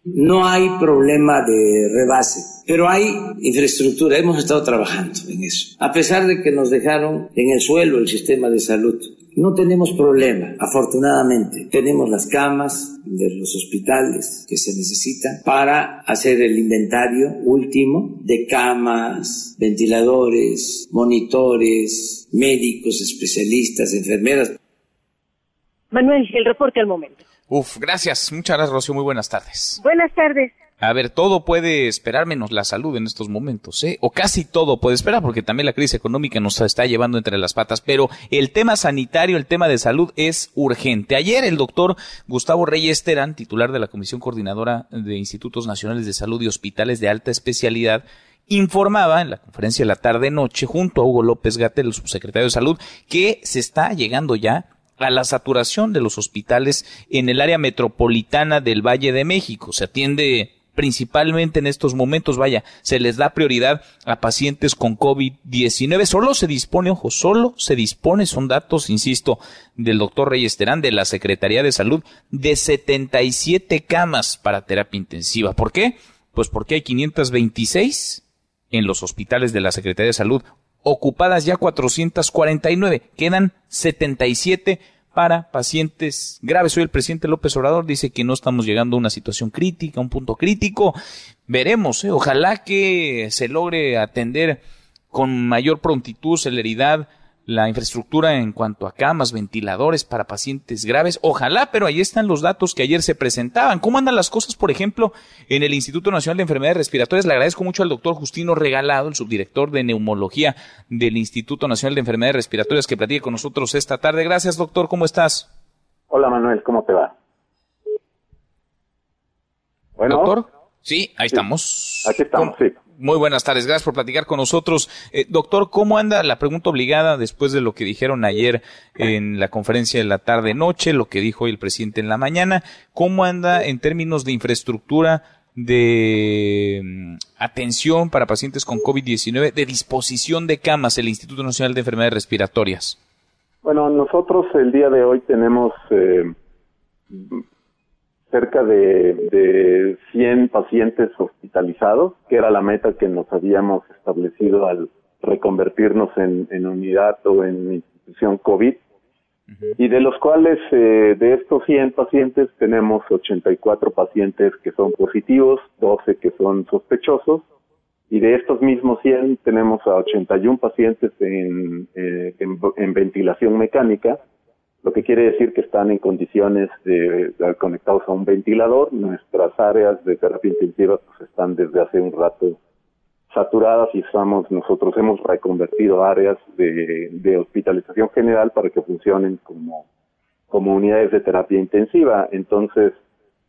No hay problema de rebase, pero hay infraestructura. Hemos estado trabajando en eso. A pesar de que nos dejaron en el suelo el sistema de salud, no tenemos problema, afortunadamente. Tenemos las camas de los hospitales que se necesitan para hacer el inventario último de camas, ventiladores, monitores, médicos, especialistas, enfermeras. Manuel, el reporte al momento. Uf, gracias. Muchas gracias, Rocío. Muy buenas tardes. Buenas tardes. A ver, todo puede esperar menos la salud en estos momentos, ¿eh? O casi todo puede esperar, porque también la crisis económica nos está llevando entre las patas. Pero el tema sanitario, el tema de salud es urgente. Ayer el doctor Gustavo Reyes Terán, titular de la Comisión Coordinadora de Institutos Nacionales de Salud y Hospitales de Alta Especialidad, informaba en la conferencia de la tarde-noche junto a Hugo López Gatel, el subsecretario de Salud, que se está llegando ya a la saturación de los hospitales en el área metropolitana del Valle de México. Se atiende principalmente en estos momentos, vaya, se les da prioridad a pacientes con COVID-19. Solo se dispone, ojo, solo se dispone, son datos, insisto, del doctor Reyes Terán, de la Secretaría de Salud, de 77 camas para terapia intensiva. ¿Por qué? Pues porque hay 526 en los hospitales de la Secretaría de Salud, ocupadas ya 449, quedan 77 para pacientes graves. Hoy el presidente López Obrador dice que no estamos llegando a una situación crítica, un punto crítico. Veremos, ¿eh? ojalá que se logre atender con mayor prontitud, celeridad la infraestructura en cuanto a camas, ventiladores para pacientes graves. Ojalá, pero ahí están los datos que ayer se presentaban. ¿Cómo andan las cosas, por ejemplo, en el Instituto Nacional de Enfermedades Respiratorias? Le agradezco mucho al doctor Justino Regalado, el subdirector de neumología del Instituto Nacional de Enfermedades Respiratorias, que platique con nosotros esta tarde. Gracias, doctor. ¿Cómo estás? Hola, Manuel. ¿Cómo te va? Bueno. ¿Doctor? Sí, ahí estamos. Aquí estamos, sí. Muy buenas tardes, gracias por platicar con nosotros. Eh, doctor, ¿cómo anda la pregunta obligada después de lo que dijeron ayer en la conferencia de la tarde-noche, lo que dijo hoy el presidente en la mañana? ¿Cómo anda en términos de infraestructura de mm, atención para pacientes con COVID-19, de disposición de camas, el Instituto Nacional de Enfermedades Respiratorias? Bueno, nosotros el día de hoy tenemos eh, cerca de, de 100 pacientes hospitalizados, que era la meta que nos habíamos establecido al reconvertirnos en, en unidad o en institución COVID. Y de los cuales, eh, de estos 100 pacientes, tenemos 84 pacientes que son positivos, 12 que son sospechosos, y de estos mismos 100 tenemos a 81 pacientes en, eh, en, en ventilación mecánica, lo que quiere decir que están en condiciones de, conectados a un ventilador. Nuestras áreas de terapia intensiva pues, están desde hace un rato saturadas y estamos nosotros hemos reconvertido áreas de, de hospitalización general para que funcionen como como unidades de terapia intensiva. Entonces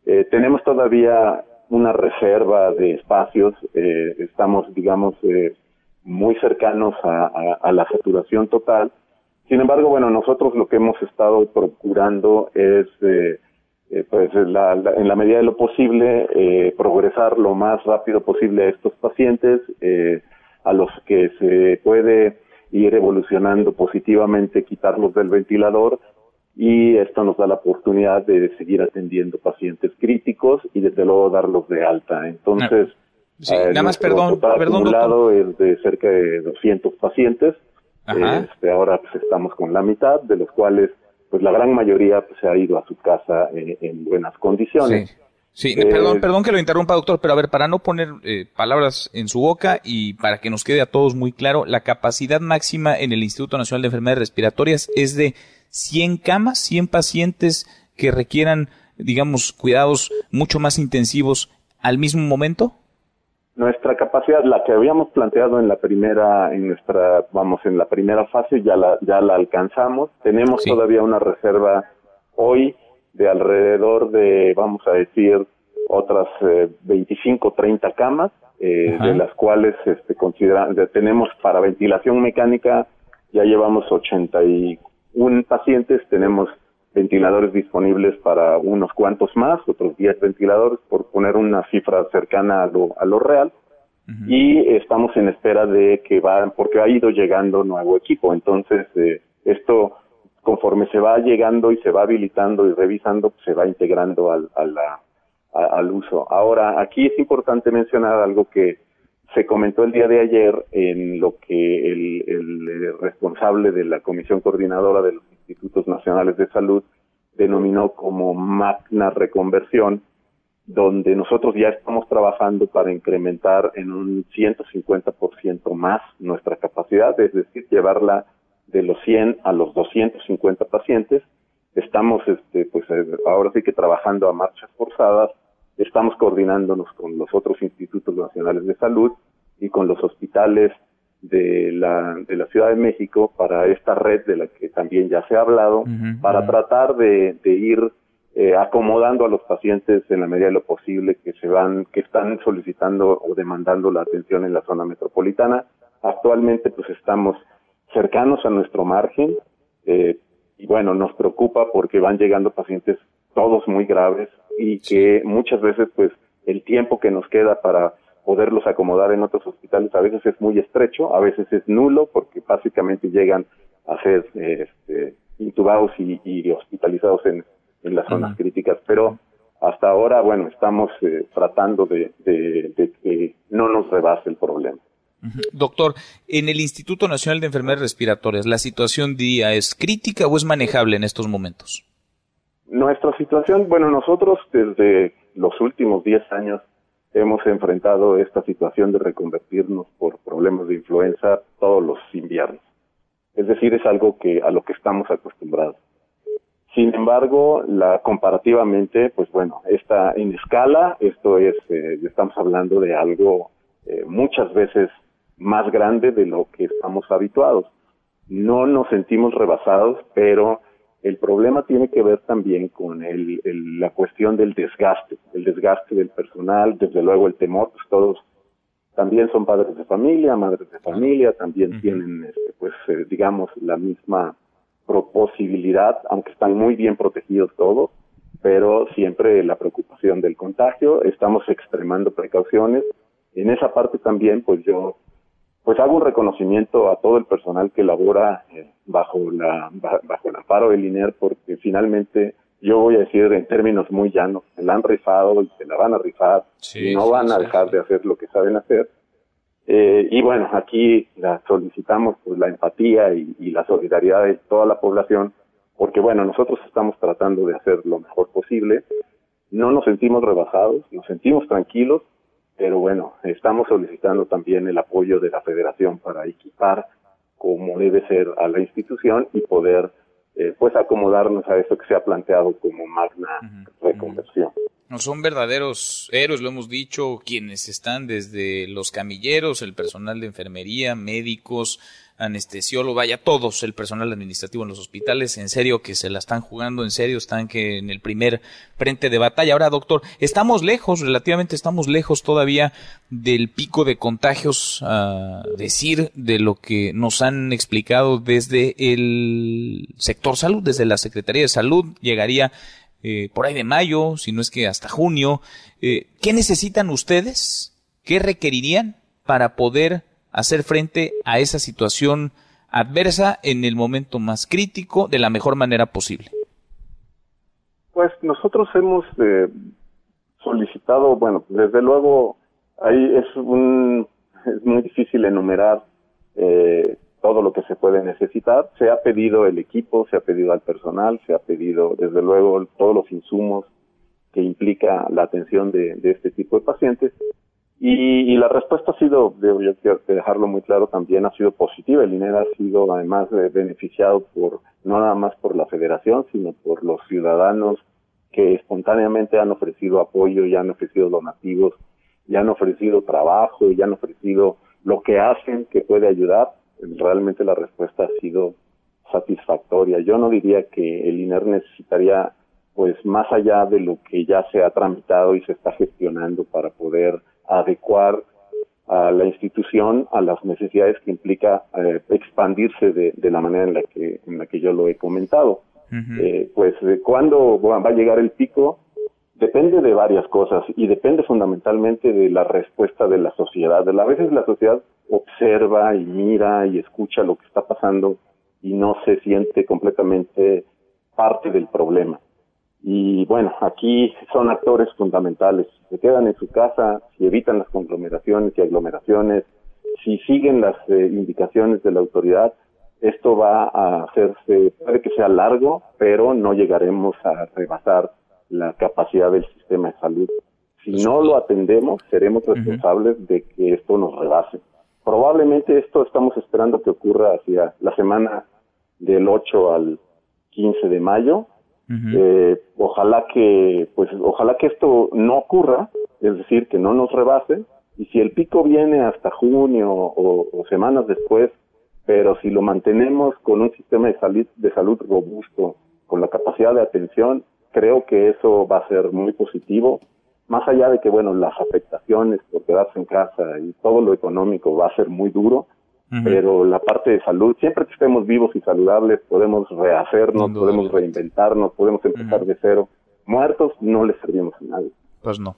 eh, tenemos todavía una reserva de espacios. Eh, estamos digamos eh, muy cercanos a la saturación total sin embargo, bueno, nosotros lo que hemos estado procurando es, eh, eh, pues, la, en la medida de lo posible, eh, progresar lo más rápido posible a estos pacientes, eh, a los que se puede ir evolucionando positivamente, quitarlos del ventilador y esto nos da la oportunidad de seguir atendiendo pacientes críticos y desde luego darlos de alta. Entonces, sí, nada más perdón, perdón, doctor. es de cerca de 200 pacientes este, ahora pues estamos con la mitad, de los cuales pues la gran mayoría pues, se ha ido a su casa eh, en buenas condiciones. Sí. perdón, eh, perdón que lo interrumpa, doctor, pero a ver, para no poner eh, palabras en su boca y para que nos quede a todos muy claro, la capacidad máxima en el Instituto Nacional de Enfermedades Respiratorias es de 100 camas, 100 pacientes que requieran, digamos, cuidados mucho más intensivos al mismo momento. Nuestra capacidad, la que habíamos planteado en la primera, en nuestra, vamos, en la primera fase, ya la, ya la alcanzamos. Tenemos todavía una reserva hoy de alrededor de, vamos a decir, otras eh, 25, 30 camas. eh, de las cuales este, considera, tenemos para ventilación mecánica, ya llevamos 81 pacientes, tenemos ventiladores disponibles para unos cuantos más, otros 10 ventiladores, por poner una cifra cercana a lo, a lo real. Y estamos en espera de que va, porque ha ido llegando nuevo equipo. Entonces, eh, esto, conforme se va llegando y se va habilitando y revisando, pues, se va integrando al, a la, al uso. Ahora, aquí es importante mencionar algo que se comentó el día de ayer en lo que el, el responsable de la Comisión Coordinadora de los Institutos Nacionales de Salud denominó como magna reconversión, donde nosotros ya estamos trabajando para incrementar en un 150% más nuestra capacidad, es decir, llevarla de los 100 a los 250 pacientes. Estamos, este, pues eh, ahora sí que trabajando a marchas forzadas, estamos coordinándonos con los otros institutos nacionales de salud y con los hospitales de la, de la Ciudad de México para esta red de la que también ya se ha hablado, para tratar de, de ir eh, acomodando a los pacientes en la medida de lo posible que se van, que están solicitando o demandando la atención en la zona metropolitana. Actualmente pues estamos cercanos a nuestro margen eh, y bueno, nos preocupa porque van llegando pacientes todos muy graves y que muchas veces pues el tiempo que nos queda para poderlos acomodar en otros hospitales a veces es muy estrecho, a veces es nulo porque básicamente llegan a ser este, intubados y, hospitalizados en, las zonas críticas. Pero hasta ahora, bueno, estamos eh, tratando de, que no nos rebase el problema. Doctor, en el Instituto Nacional de Enfermedades Respiratorias, ¿la situación día es crítica o es manejable en estos momentos? Nuestra situación, bueno, nosotros desde los últimos 10 años hemos enfrentado esta situación de reconvertirnos por problemas de influenza todos los inviernos. Es decir, es algo que a lo que estamos acostumbrados. Sin embargo, la comparativamente, pues bueno, está en escala, esto es, eh, estamos hablando de algo eh, muchas veces más grande de lo que estamos habituados. No nos sentimos rebasados, pero el problema tiene que ver también con el, la cuestión del desgaste, el desgaste del personal, desde luego el temor, pues todos también son padres de familia, madres de familia, también tienen, este, pues, eh, digamos, la misma posibilidad, aunque están muy bien protegidos todos, pero siempre la preocupación del contagio, estamos extremando precauciones. En esa parte también, pues yo pues hago un reconocimiento a todo el personal que labora eh, bajo la bajo el amparo del INER porque finalmente yo voy a decir en términos muy llanos, se la han rifado y se la van a rifar y no van a dejar de hacer lo que saben hacer. Eh, y bueno, aquí la solicitamos pues la empatía y, y la solidaridad de toda la población porque bueno, nosotros estamos tratando de hacer lo mejor posible, no nos sentimos rebajados, nos sentimos tranquilos pero bueno, estamos solicitando también el apoyo de la federación para equipar como debe ser a la institución y poder eh, pues acomodarnos a eso que se ha planteado como magna reconversión. No son verdaderos héroes, lo hemos dicho, quienes están desde los camilleros, el personal de enfermería, médicos, anestesiólogo, vaya, todos el personal administrativo en los hospitales, en serio que se la están jugando, en serio están que en el primer frente de batalla. Ahora, doctor, estamos lejos, relativamente estamos lejos todavía del pico de contagios, a decir de lo que nos han explicado desde el sector salud, desde la Secretaría de Salud, llegaría eh, por ahí de mayo, si no es que hasta junio. Eh, ¿Qué necesitan ustedes? ¿Qué requerirían para poder hacer frente a esa situación adversa en el momento más crítico de la mejor manera posible? Pues nosotros hemos eh, solicitado, bueno, desde luego ahí es un es muy difícil enumerar eh, todo lo que se puede necesitar. Se ha pedido el equipo, se ha pedido al personal, se ha pedido desde luego todos los insumos que implica la atención de este tipo de pacientes y, la respuesta ha sido, yo quiero dejarlo muy claro, también ha sido positiva. El INER ha sido además beneficiado por, no nada más por la federación, sino por los ciudadanos que espontáneamente han ofrecido apoyo, ya han ofrecido donativos, ya han ofrecido trabajo, ya han ofrecido lo que hacen que puede ayudar. Realmente la respuesta ha sido satisfactoria. Yo no diría que el INER necesitaría, pues más allá de lo que ya se ha tramitado y se está gestionando para poder adecuar a la institución a las necesidades que implica eh, expandirse de, de, la manera en la que en la que yo lo he comentado. eh, pues cuándo va a llegar el pico depende de varias cosas y depende fundamentalmente de la respuesta de la sociedad. A veces la sociedad observa y mira y escucha lo que está pasando y no se siente completamente parte del problema. Y bueno, aquí son actores fundamentales. Se quedan en su casa, si evitan las conglomeraciones y aglomeraciones, si siguen las eh, indicaciones de la autoridad, esto va a hacerse, puede que sea largo, pero no llegaremos a rebasar la capacidad del sistema de salud. Si no lo atendemos, seremos responsables de que esto nos rebase. Probablemente esto estamos esperando que ocurra hacia la semana del 8 al 15 de mayo. Eh, ojalá que, pues, ojalá que esto no ocurra, es decir, que no nos rebase. Y si el pico viene hasta junio o, semanas después, pero si lo mantenemos con un sistema de salud, de salud robusto, con la capacidad de atención, creo que eso va a ser muy positivo, más allá de que, bueno, las afectaciones por quedarse en casa y todo lo económico va a ser muy duro, pero la parte de salud, siempre que estemos vivos y saludables, podemos rehacernos, podemos reinventarnos, podemos empezar de cero. Muertos no les servimos a nadie. Pues no.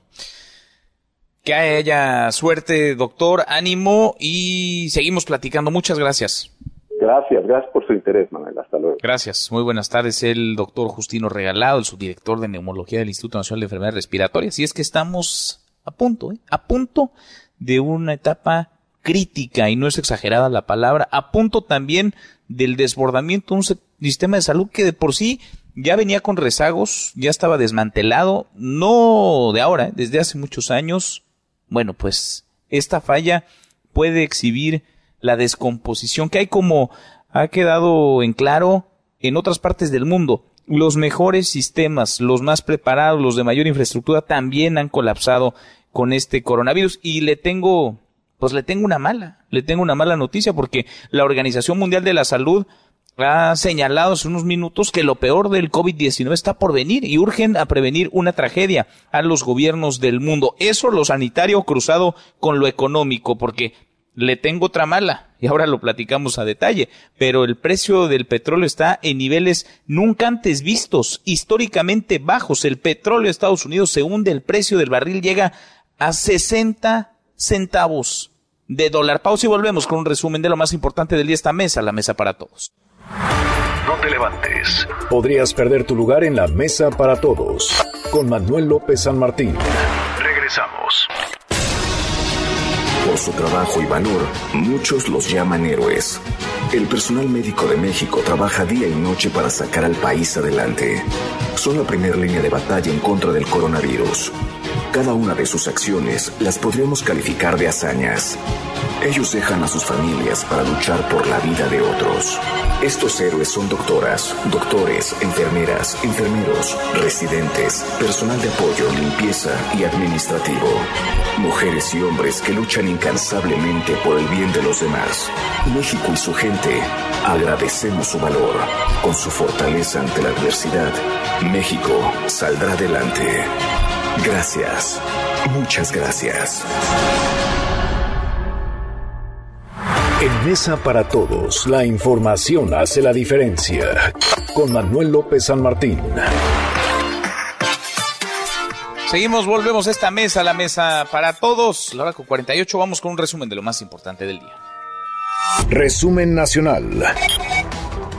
Que haya suerte, doctor, ánimo y seguimos platicando. Muchas gracias. Gracias, gracias por su interés, Manuel. Hasta luego. Gracias. Muy buenas tardes. El doctor Justino Regalado, el subdirector de neumología del Instituto Nacional de Enfermedades Respiratorias. Y es que estamos a punto, ¿eh? a punto de una etapa crítica, y no es exagerada la palabra, a punto también del desbordamiento de un sistema de salud que de por sí ya venía con rezagos, ya estaba desmantelado, no de ahora, ¿eh? desde hace muchos años. Bueno, pues esta falla puede exhibir la descomposición que hay como ha quedado en claro en otras partes del mundo. Los mejores sistemas, los más preparados, los de mayor infraestructura también han colapsado con este coronavirus y le tengo pues le tengo una mala, le tengo una mala noticia porque la Organización Mundial de la Salud ha señalado hace unos minutos que lo peor del COVID-19 está por venir y urgen a prevenir una tragedia a los gobiernos del mundo. Eso lo sanitario cruzado con lo económico, porque le tengo otra mala y ahora lo platicamos a detalle, pero el precio del petróleo está en niveles nunca antes vistos, históricamente bajos. El petróleo de Estados Unidos se hunde, el precio del barril llega a 60 centavos de dólar. Pausa y volvemos con un resumen de lo más importante del día esta mesa, la mesa para todos. No te levantes. Podrías perder tu lugar en la mesa para todos. Con Manuel López San Martín. Regresamos. Por su trabajo y valor, muchos los llaman héroes. El personal médico de México trabaja día y noche para sacar al país adelante. Son la primera línea de batalla en contra del coronavirus. Cada una de sus acciones las podríamos calificar de hazañas. Ellos dejan a sus familias para luchar por la vida de otros. Estos héroes son doctoras, doctores, enfermeras, enfermeros, residentes, personal de apoyo, limpieza y administrativo. Mujeres y hombres que luchan incansablemente por el bien de los demás. México y su gente agradecemos su valor. Con su fortaleza ante la adversidad, México saldrá adelante. Gracias. Muchas gracias. En Mesa para Todos, la información hace la diferencia. Con Manuel López San Martín. Seguimos, volvemos a esta mesa, la mesa para todos. La hora con 48, vamos con un resumen de lo más importante del día. Resumen nacional.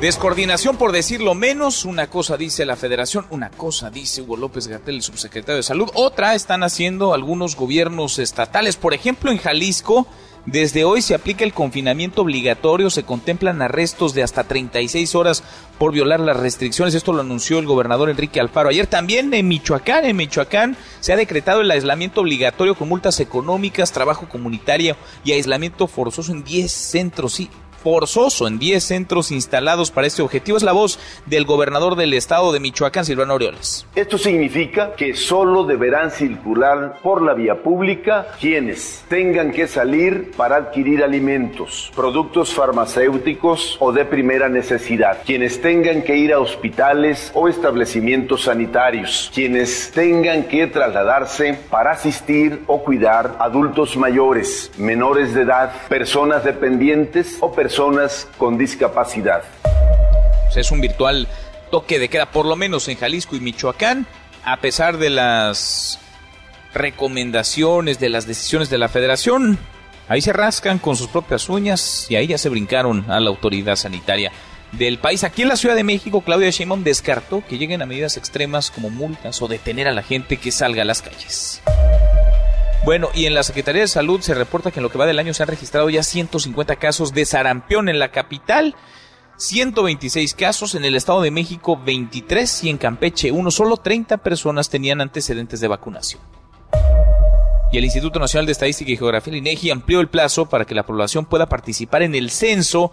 Descoordinación por decirlo menos, una cosa dice la federación, una cosa dice Hugo López Gatel, el subsecretario de salud, otra están haciendo algunos gobiernos estatales, por ejemplo en Jalisco, desde hoy se aplica el confinamiento obligatorio, se contemplan arrestos de hasta 36 horas por violar las restricciones. Esto lo anunció el gobernador Enrique Alfaro ayer. También en Michoacán, en Michoacán se ha decretado el aislamiento obligatorio con multas económicas, trabajo comunitario y aislamiento forzoso en 10 centros. Sí, forzoso en 10 centros instalados para este objetivo. Es la voz del gobernador del estado de Michoacán, Silvano Aureoles. Esto significa que solo deberán circular por la vía pública quienes tengan que salir para adquirir alimentos, productos farmacéuticos o de primera necesidad, quienes tengan que ir a hospitales o establecimientos sanitarios, quienes tengan que trasladarse para asistir o cuidar adultos mayores, menores de edad, personas dependientes o personas con discapacidad. Es un virtual toque de queda, por lo menos en Jalisco y Michoacán, a pesar de las recomendaciones, de las decisiones de la federación. Ahí se rascan con sus propias uñas y ahí ya se brincaron a la autoridad sanitaria del país. Aquí en la Ciudad de México, Claudia Sheinbaum descartó que lleguen a medidas extremas como multas o detener a la gente que salga a las calles. Bueno, y en la Secretaría de Salud se reporta que en lo que va del año se han registrado ya 150 casos de sarampión en la capital, 126 casos en el Estado de México, 23 y en Campeche uno. Solo 30 personas tenían antecedentes de vacunación. Y el Instituto Nacional de Estadística y Geografía, el INEGI, amplió el plazo para que la población pueda participar en el censo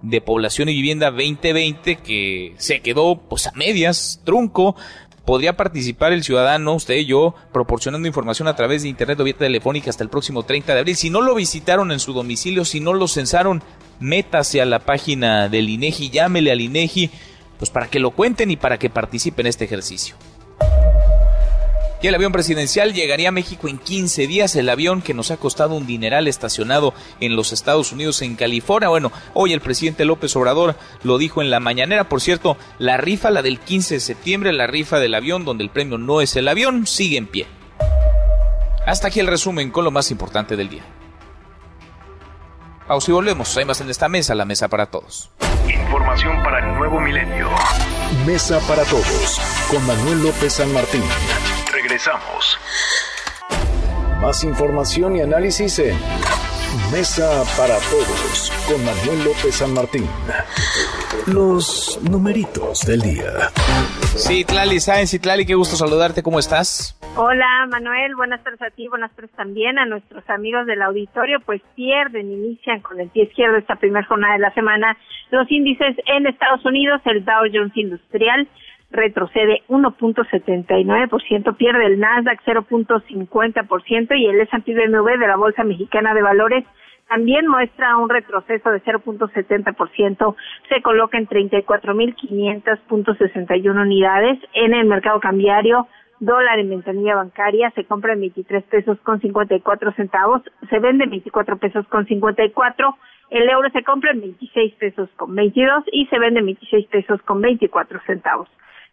de población y vivienda 2020 que se quedó pues a medias, trunco, podría participar el ciudadano, usted y yo, proporcionando información a través de internet o vía telefónica hasta el próximo 30 de abril. Si no lo visitaron en su domicilio, si no lo censaron, métase a la página del INEGI, llámele al INEGI, pues para que lo cuenten y para que participen en este ejercicio. Y el avión presidencial llegaría a México en 15 días, el avión que nos ha costado un dineral estacionado en los Estados Unidos, en California. Bueno, hoy el presidente López Obrador lo dijo en la mañanera. Por cierto, la rifa, la del 15 de septiembre, la rifa del avión, donde el premio no es el avión, sigue en pie. Hasta aquí el resumen con lo más importante del día. Pausa y volvemos. Hay más en esta mesa, la mesa para todos. Información para el nuevo milenio. Mesa para todos, con Manuel López San Martín. Regresamos. Más información y análisis en Mesa para Todos con Manuel López San Martín. Los numeritos del día. Sí, Tlali Sáenz, Tlali, qué gusto saludarte, ¿cómo estás? Hola Manuel, buenas tardes a ti, buenas tardes también a nuestros amigos del auditorio, pues pierden, inician con el pie izquierdo esta primera jornada de la semana los índices en Estados Unidos, el Dow Jones Industrial retrocede 1.79%, pierde el Nasdaq 0.50% y el S&P BMW de la Bolsa Mexicana de Valores también muestra un retroceso de 0.70%, se coloca en 34.500.61 unidades en el mercado cambiario. Dólar en ventanilla bancaria se compra en 23 pesos con 54 centavos, se vende en 24 pesos con 54, el euro se compra en 26 pesos con 22 y se vende en 26 pesos con 24 centavos.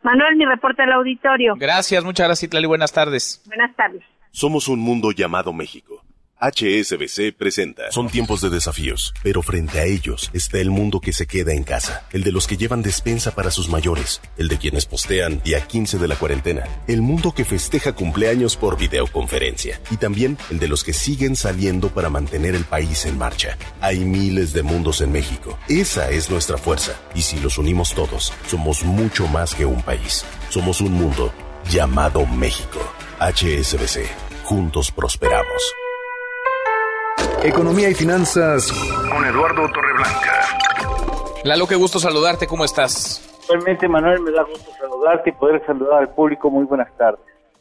Manuel, mi reporte al auditorio. Gracias, muchas gracias, Itlali. Buenas tardes. Buenas tardes. Somos un mundo llamado México. HSBC presenta. Son tiempos de desafíos, pero frente a ellos está el mundo que se queda en casa, el de los que llevan despensa para sus mayores, el de quienes postean día 15 de la cuarentena, el mundo que festeja cumpleaños por videoconferencia y también el de los que siguen saliendo para mantener el país en marcha. Hay miles de mundos en México. Esa es nuestra fuerza y si los unimos todos, somos mucho más que un país. Somos un mundo llamado México. HSBC. Juntos prosperamos. Economía y finanzas con Eduardo Torreblanca. Lalo, qué gusto saludarte, ¿cómo estás? Realmente, Manuel, me da gusto saludarte y poder saludar al público. Muy buenas tardes.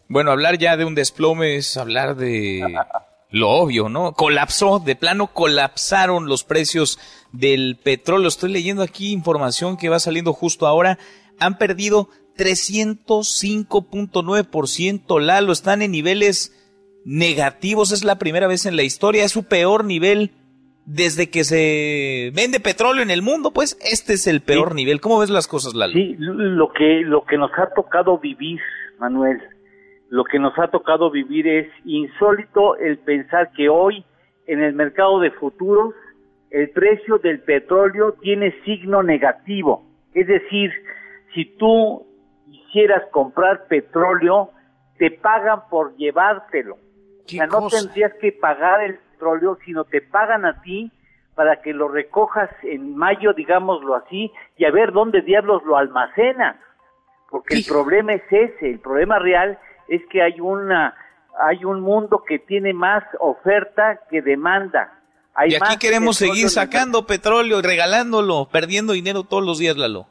Bueno, hablar ya de un desplome es hablar de lo obvio, ¿no? Colapsó, de plano colapsaron los precios del petróleo. Estoy leyendo aquí información que va saliendo justo ahora. Han perdido 305.9%, Lalo, están en niveles negativos. Es la primera vez en la historia. Es su peor nivel desde que se vende petróleo en el mundo. Pues este es el peor nivel. ¿Cómo ves las cosas, Lalo? Sí, lo que, lo que nos ha tocado vivir, Manuel, lo que nos ha tocado vivir es insólito el pensar que hoy en el mercado de futuros el precio del petróleo tiene signo negativo. Es decir, si tú quisieras comprar petróleo, te pagan por llevártelo. O sea, no tendrías que pagar el petróleo, sino te pagan a ti para que lo recojas en mayo, digámoslo así, y a ver dónde diablos lo almacenas. Porque el problema es ese, el problema real es que hay una hay un mundo que tiene más oferta que demanda. y aquí queremos seguir sacando petróleo y regalándolo, perdiendo dinero todos los días, Lalo.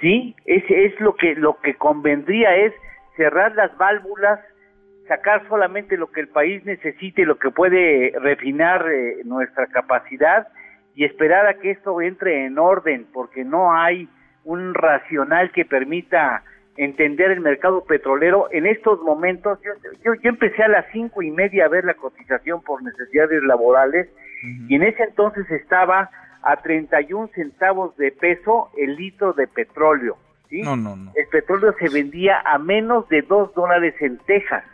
Sí, ese es lo que lo que convendría es cerrar las válvulas, sacar solamente lo que el país necesite y lo que puede refinar eh, nuestra capacidad y esperar a que esto entre en orden, porque no hay un racional que permita entender el mercado petrolero en estos momentos. Yo, yo, yo empecé a las cinco y media a ver la cotización por necesidades laborales y en ese entonces estaba a 31 centavos de peso el litro de petróleo. ¿sí? No, no, no. El petróleo se vendía a menos de dos dólares en Texas.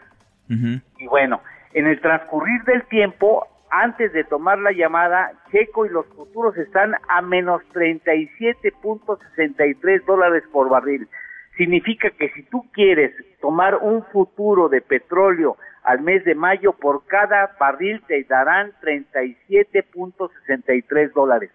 Y bueno, en el transcurrir del tiempo, antes de tomar la llamada, Checo y los futuros están a menos 37.63 dólares por barril. Significa que si tú quieres tomar un futuro de petróleo al mes de mayo, por cada barril te darán 37.63 dólares.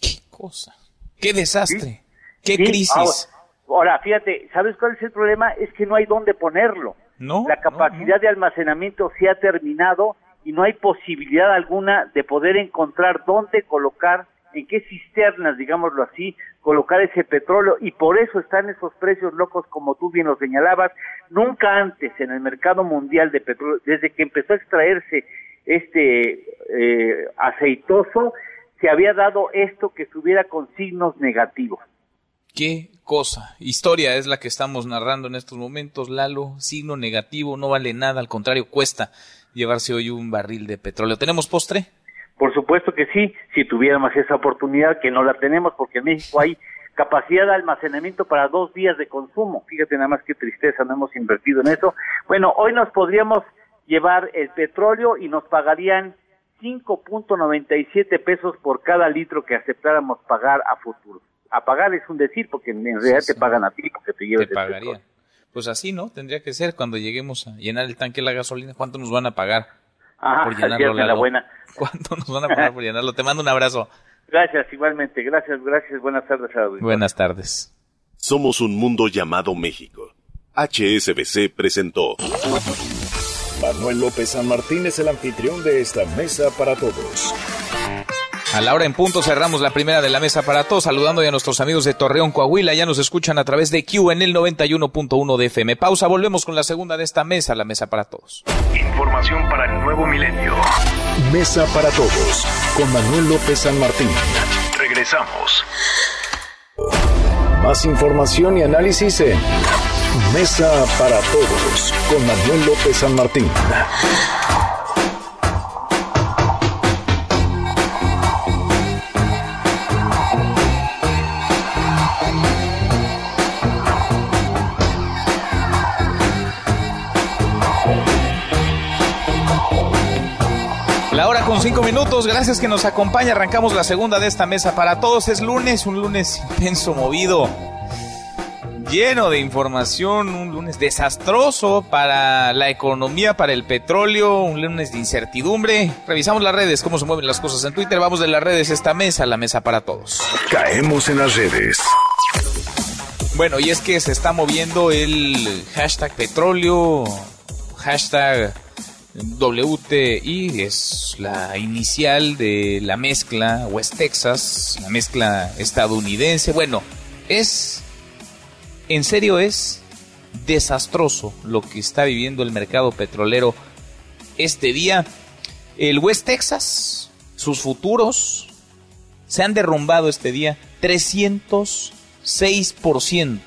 ¿Qué cosa? ¿Qué desastre? ¿Qué crisis? Ahora, fíjate, ¿sabes cuál es el problema? Es que no hay dónde ponerlo. No. La capacidad de almacenamiento se ha terminado y no hay posibilidad alguna de poder encontrar dónde colocar, en qué cisternas, digámoslo así, colocar ese petróleo y por eso están esos precios locos como tú bien lo señalabas. Nunca antes en el mercado mundial de petróleo, desde que empezó a extraerse este eh, aceitoso, se había dado esto que estuviera con signos negativos. ¿Qué cosa? Historia es la que estamos narrando en estos momentos, Lalo. Signo negativo, no vale nada, al contrario, cuesta llevarse hoy un barril de petróleo. ¿Tenemos postre? Por supuesto que sí, si tuviéramos esa oportunidad, que no la tenemos, porque en México hay capacidad de almacenamiento para dos días de consumo. Fíjate nada más qué tristeza, no hemos invertido en eso. Bueno, hoy nos podríamos llevar el petróleo y nos pagarían 5.97 pesos por cada litro que aceptáramos pagar a futuro a pagar es un decir, porque en realidad te pagan a ti porque te lleves Te pagarían. Pues así, ¿no? Tendría que ser cuando lleguemos a llenar el tanque de la gasolina. ¿Cuánto nos van a pagar Ajá, por llenarlo? la buena. ¿Cuánto nos van a pagar por llenarlo? Te mando un abrazo. Gracias, igualmente. Gracias, gracias. Buenas tardes, Buenas tardes. Somos un mundo llamado México. HSBC presentó. Manuel López San Martín es el anfitrión de esta mesa para todos. A la hora en punto cerramos la primera de la mesa para todos, saludando ya a nuestros amigos de Torreón, Coahuila. Ya nos escuchan a través de Q en el 91.1 de FM. Pausa, volvemos con la segunda de esta mesa, la mesa para todos. Información para el nuevo milenio. Mesa para todos, con Manuel López San Martín. Regresamos. Más información y análisis en Mesa para todos, con Manuel López San Martín. Cinco minutos, gracias que nos acompaña. Arrancamos la segunda de esta mesa para todos. Es lunes, un lunes intenso, movido, lleno de información, un lunes desastroso para la economía, para el petróleo, un lunes de incertidumbre. Revisamos las redes, cómo se mueven las cosas en Twitter. Vamos de las redes esta mesa, la mesa para todos. Caemos en las redes. Bueno, y es que se está moviendo el hashtag petróleo, hashtag WTI es la inicial de la mezcla West Texas, la mezcla estadounidense. Bueno, es, en serio es desastroso lo que está viviendo el mercado petrolero este día. El West Texas, sus futuros, se han derrumbado este día 306%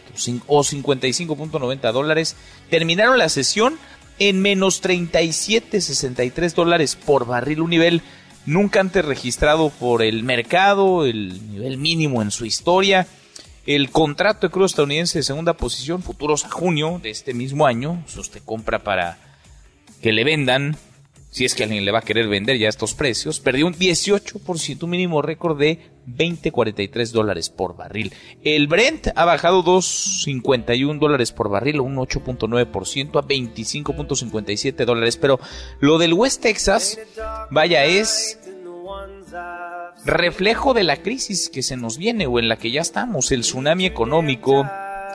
o 55.90 dólares. Terminaron la sesión en menos 37.63 dólares por barril, un nivel nunca antes registrado por el mercado, el nivel mínimo en su historia. El contrato de crudo estadounidense de segunda posición, futuros a junio de este mismo año, usted compra para que le vendan, si es que alguien le va a querer vender ya estos precios, perdió un 18%, un mínimo récord de 20.43 dólares por barril. El Brent ha bajado 2.51 dólares por barril, un 8.9% a 25.57 dólares. Pero lo del West Texas, vaya, es reflejo de la crisis que se nos viene o en la que ya estamos, el tsunami económico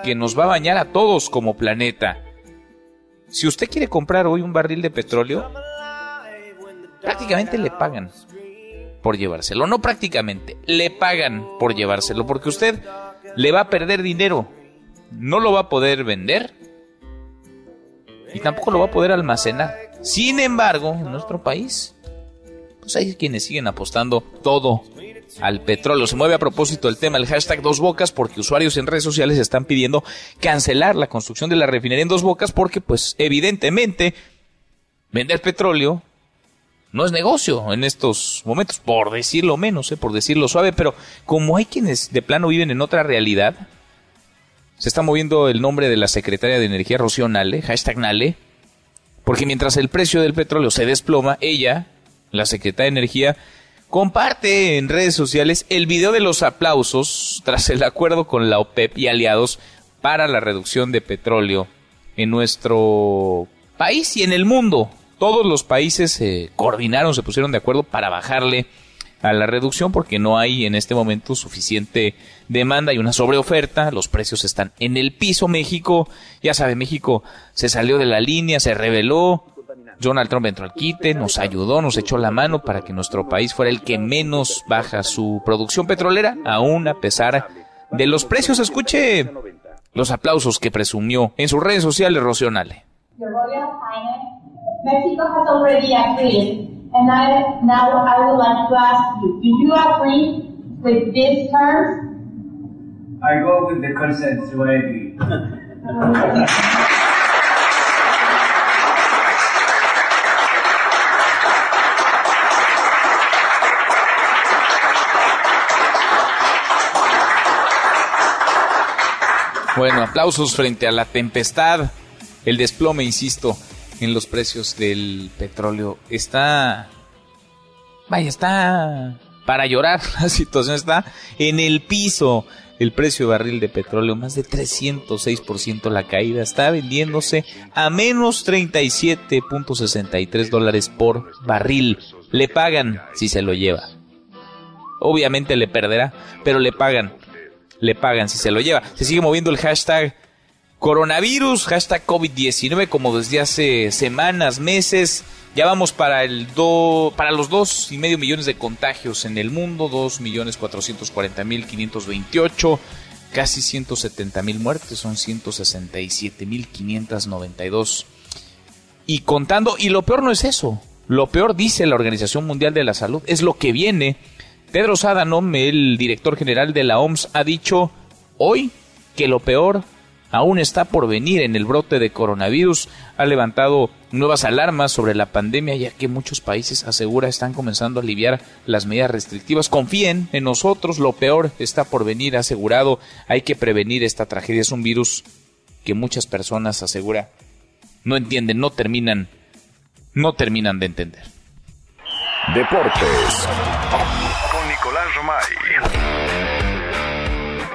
que nos va a bañar a todos como planeta. Si usted quiere comprar hoy un barril de petróleo, prácticamente le pagan. por llevárselo. No prácticamente, le pagan por llevárselo porque usted le va a perder dinero. No lo va a poder vender y tampoco lo va a poder almacenar. Sin embargo, en nuestro país, pues hay quienes siguen apostando todo al petróleo. Se mueve a propósito el tema, el hashtag Dos Bocas, porque usuarios en redes sociales están pidiendo cancelar la construcción de la refinería en Dos Bocas porque, pues, evidentemente, vender petróleo no es negocio en estos momentos, por decirlo menos, ¿eh? por decirlo suave, pero como hay quienes de plano viven en otra realidad, se está moviendo el nombre de la secretaria de Energía, Rocío Nale, hashtag Nale, porque mientras el precio del petróleo se desploma, ella, la secretaria de Energía, comparte en redes sociales el video de los aplausos tras el acuerdo con la OPEP y aliados para la reducción de petróleo en nuestro país y en el mundo todos los países se coordinaron, se pusieron de acuerdo para bajarle a la reducción porque no hay en este momento suficiente demanda y una sobreoferta, los precios están en el piso. México, ya sabe, México se salió de la línea, se rebeló. Donald Trump entró al quite, nos ayudó, nos echó la mano para que nuestro país fuera el que menos baja su producción petrolera, aún a pesar de los precios. Escuche los aplausos que presumió en sus redes sociales Rocionale. Mexico has already agreed, and I, now I would like to ask you, do you agree with these terms? I go with the consent, so I agree. Bueno, aplausos frente a la tempestad, el desplome, insisto, en los precios del petróleo. Está... Vaya, está para llorar. La situación está en el piso. El precio de barril de petróleo, más de 306% la caída, está vendiéndose a menos 37.63 dólares por barril. Le pagan si se lo lleva. Obviamente le perderá, pero le pagan. Le pagan si se lo lleva. Se sigue moviendo el hashtag Coronavirus, hashtag COVID-19, como desde hace semanas, meses. Ya vamos para, el do, para los dos y medio millones de contagios en el mundo, dos millones cuatrocientos cuarenta mil quinientos veintiocho, casi ciento setenta mil muertes, son ciento sesenta y siete mil quinientos noventa y dos. Y contando, y lo peor no es eso, lo peor dice la Organización Mundial de la Salud, es lo que viene. Tedros Adhanom, el director general de la OMS, ha dicho hoy que lo peor aún está por venir en el brote de coronavirus. Ha levantado nuevas alarmas sobre la pandemia ya que muchos países asegura están comenzando a aliviar las medidas restrictivas. Confíen en nosotros, lo peor está por venir, asegurado. Hay que prevenir esta tragedia. Es un virus que muchas personas asegura no entienden, no terminan, no terminan de entender. Deportes con Nicolás Romay.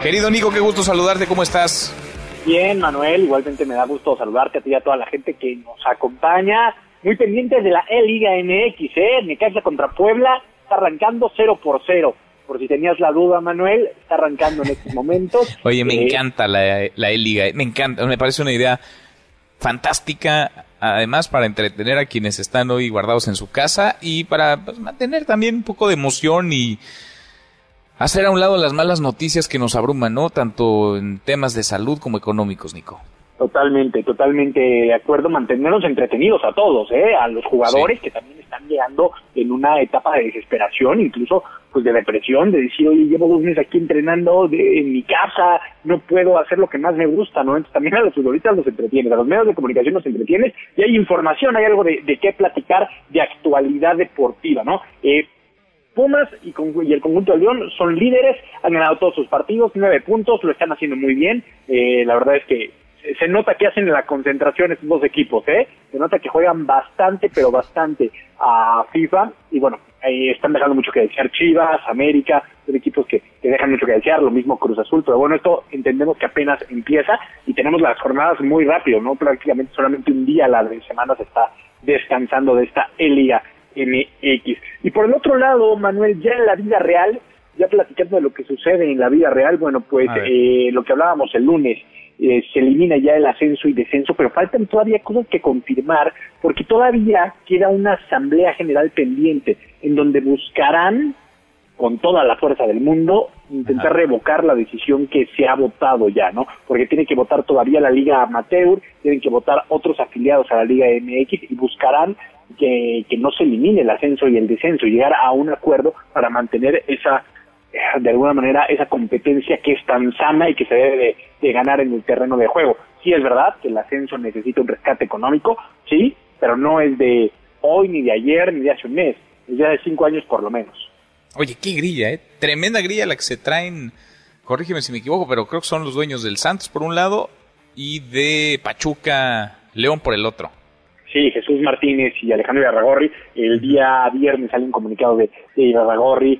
Querido Nico, qué gusto saludarte, ¿cómo estás? Bien, Manuel, igualmente me da gusto saludarte a ti y a toda la gente que nos acompaña. Muy pendientes de la E-Liga MX, ¿eh? Necaxa contra Puebla, está arrancando 0 por 0. Por si tenías la duda, Manuel, está arrancando en estos momentos. Oye, me eh, encanta la, la E-Liga, me encanta, me parece una idea fantástica, además para entretener a quienes están hoy guardados en su casa y para pues, mantener también un poco de emoción y hacer a un lado las malas noticias que nos abruman, ¿no? Tanto en temas de salud como económicos, Nico. Totalmente, totalmente de acuerdo, mantenernos entretenidos a todos, ¿eh? a los jugadores que también están llegando en una etapa de desesperación, incluso pues de depresión, de decir, oye, llevo dos meses aquí entrenando en mi casa, no puedo hacer lo que más me gusta, ¿no? Entonces también a los futbolistas los entretienes, a los medios de comunicación los entretienes y hay información, hay algo de, de qué platicar de actualidad deportiva, ¿no? Eh, Pumas y, el conjunto de León son líderes, han ganado todos sus partidos, nueve puntos, lo están haciendo muy bien. Eh, la verdad es que se nota que hacen la concentración estos dos equipos, ¿eh? Se nota que juegan bastante, pero bastante a FIFA. Y bueno, ahí están dejando mucho que desear Chivas, América, son equipos que, dejan mucho que desear, lo mismo Cruz Azul. Pero bueno, esto entendemos que apenas empieza y tenemos las jornadas muy rápido, ¿no? Prácticamente solamente un día a la semana se está descansando de esta Liga MX. Y por el otro lado, Manuel, ya en la vida real, ya platicando de lo que sucede en la vida real, bueno, pues eh, lo que hablábamos el lunes, eh, se elimina ya el ascenso y descenso, pero faltan todavía cosas que confirmar, porque todavía queda una asamblea general pendiente en donde buscarán con toda la fuerza del mundo intentar revocar la decisión que se ha votado ya, ¿no? Porque tiene que votar todavía la Liga Amateur, tienen que votar otros afiliados a la Liga MX y buscarán que, no se elimine el ascenso y el descenso, llegar a un acuerdo para mantener esa de alguna manera esa competencia que es tan sana y que se debe de, ganar en el terreno de juego. Sí es verdad que el ascenso necesita un rescate económico, sí, pero no es de hoy, ni de ayer, ni de hace un mes, es de hace cinco años por lo menos. Oye, qué grilla, ¿eh? Tremenda grilla la que se traen, corrígeme si me equivoco, pero creo que son los dueños del Santos por un lado y de Pachuca León por el otro. Sí, Jesús Martínez y Alejandro Arragorri, el día viernes sale un comunicado de, de Arragorri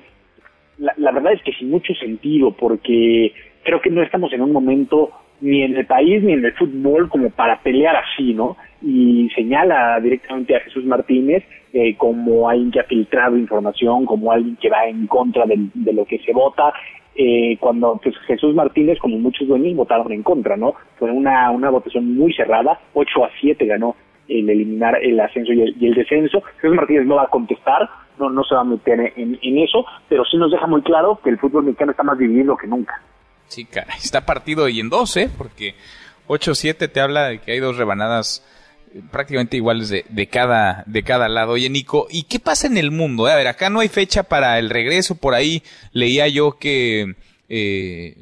la, verdad es que sin mucho sentido, porque creo que no estamos en un momento ni en el país ni en el fútbol como para pelear así, ¿no? Y señala directamente a Jesús Martínez eh, como alguien que ha filtrado información, como alguien que va en contra de, lo que se vota, eh, cuando pues, Jesús Martínez, como muchos dueños, votaron en contra, ¿no? Fue una, una votación muy cerrada, 8 a 7 ganó el eliminar el ascenso y el, descenso. Jesús Martínez no va a contestar, no, no se va a meter en, eso, pero sí nos deja muy claro que el fútbol mexicano está más dividido que nunca. Sí, caray, está partido y en dos, ¿eh? Porque 8-7 te habla de que hay dos rebanadas eh, prácticamente iguales de, de, cada, de cada lado. Oye, Nico, ¿y qué pasa en el mundo? A ver, acá no hay fecha para el regreso, por ahí leía yo que eh,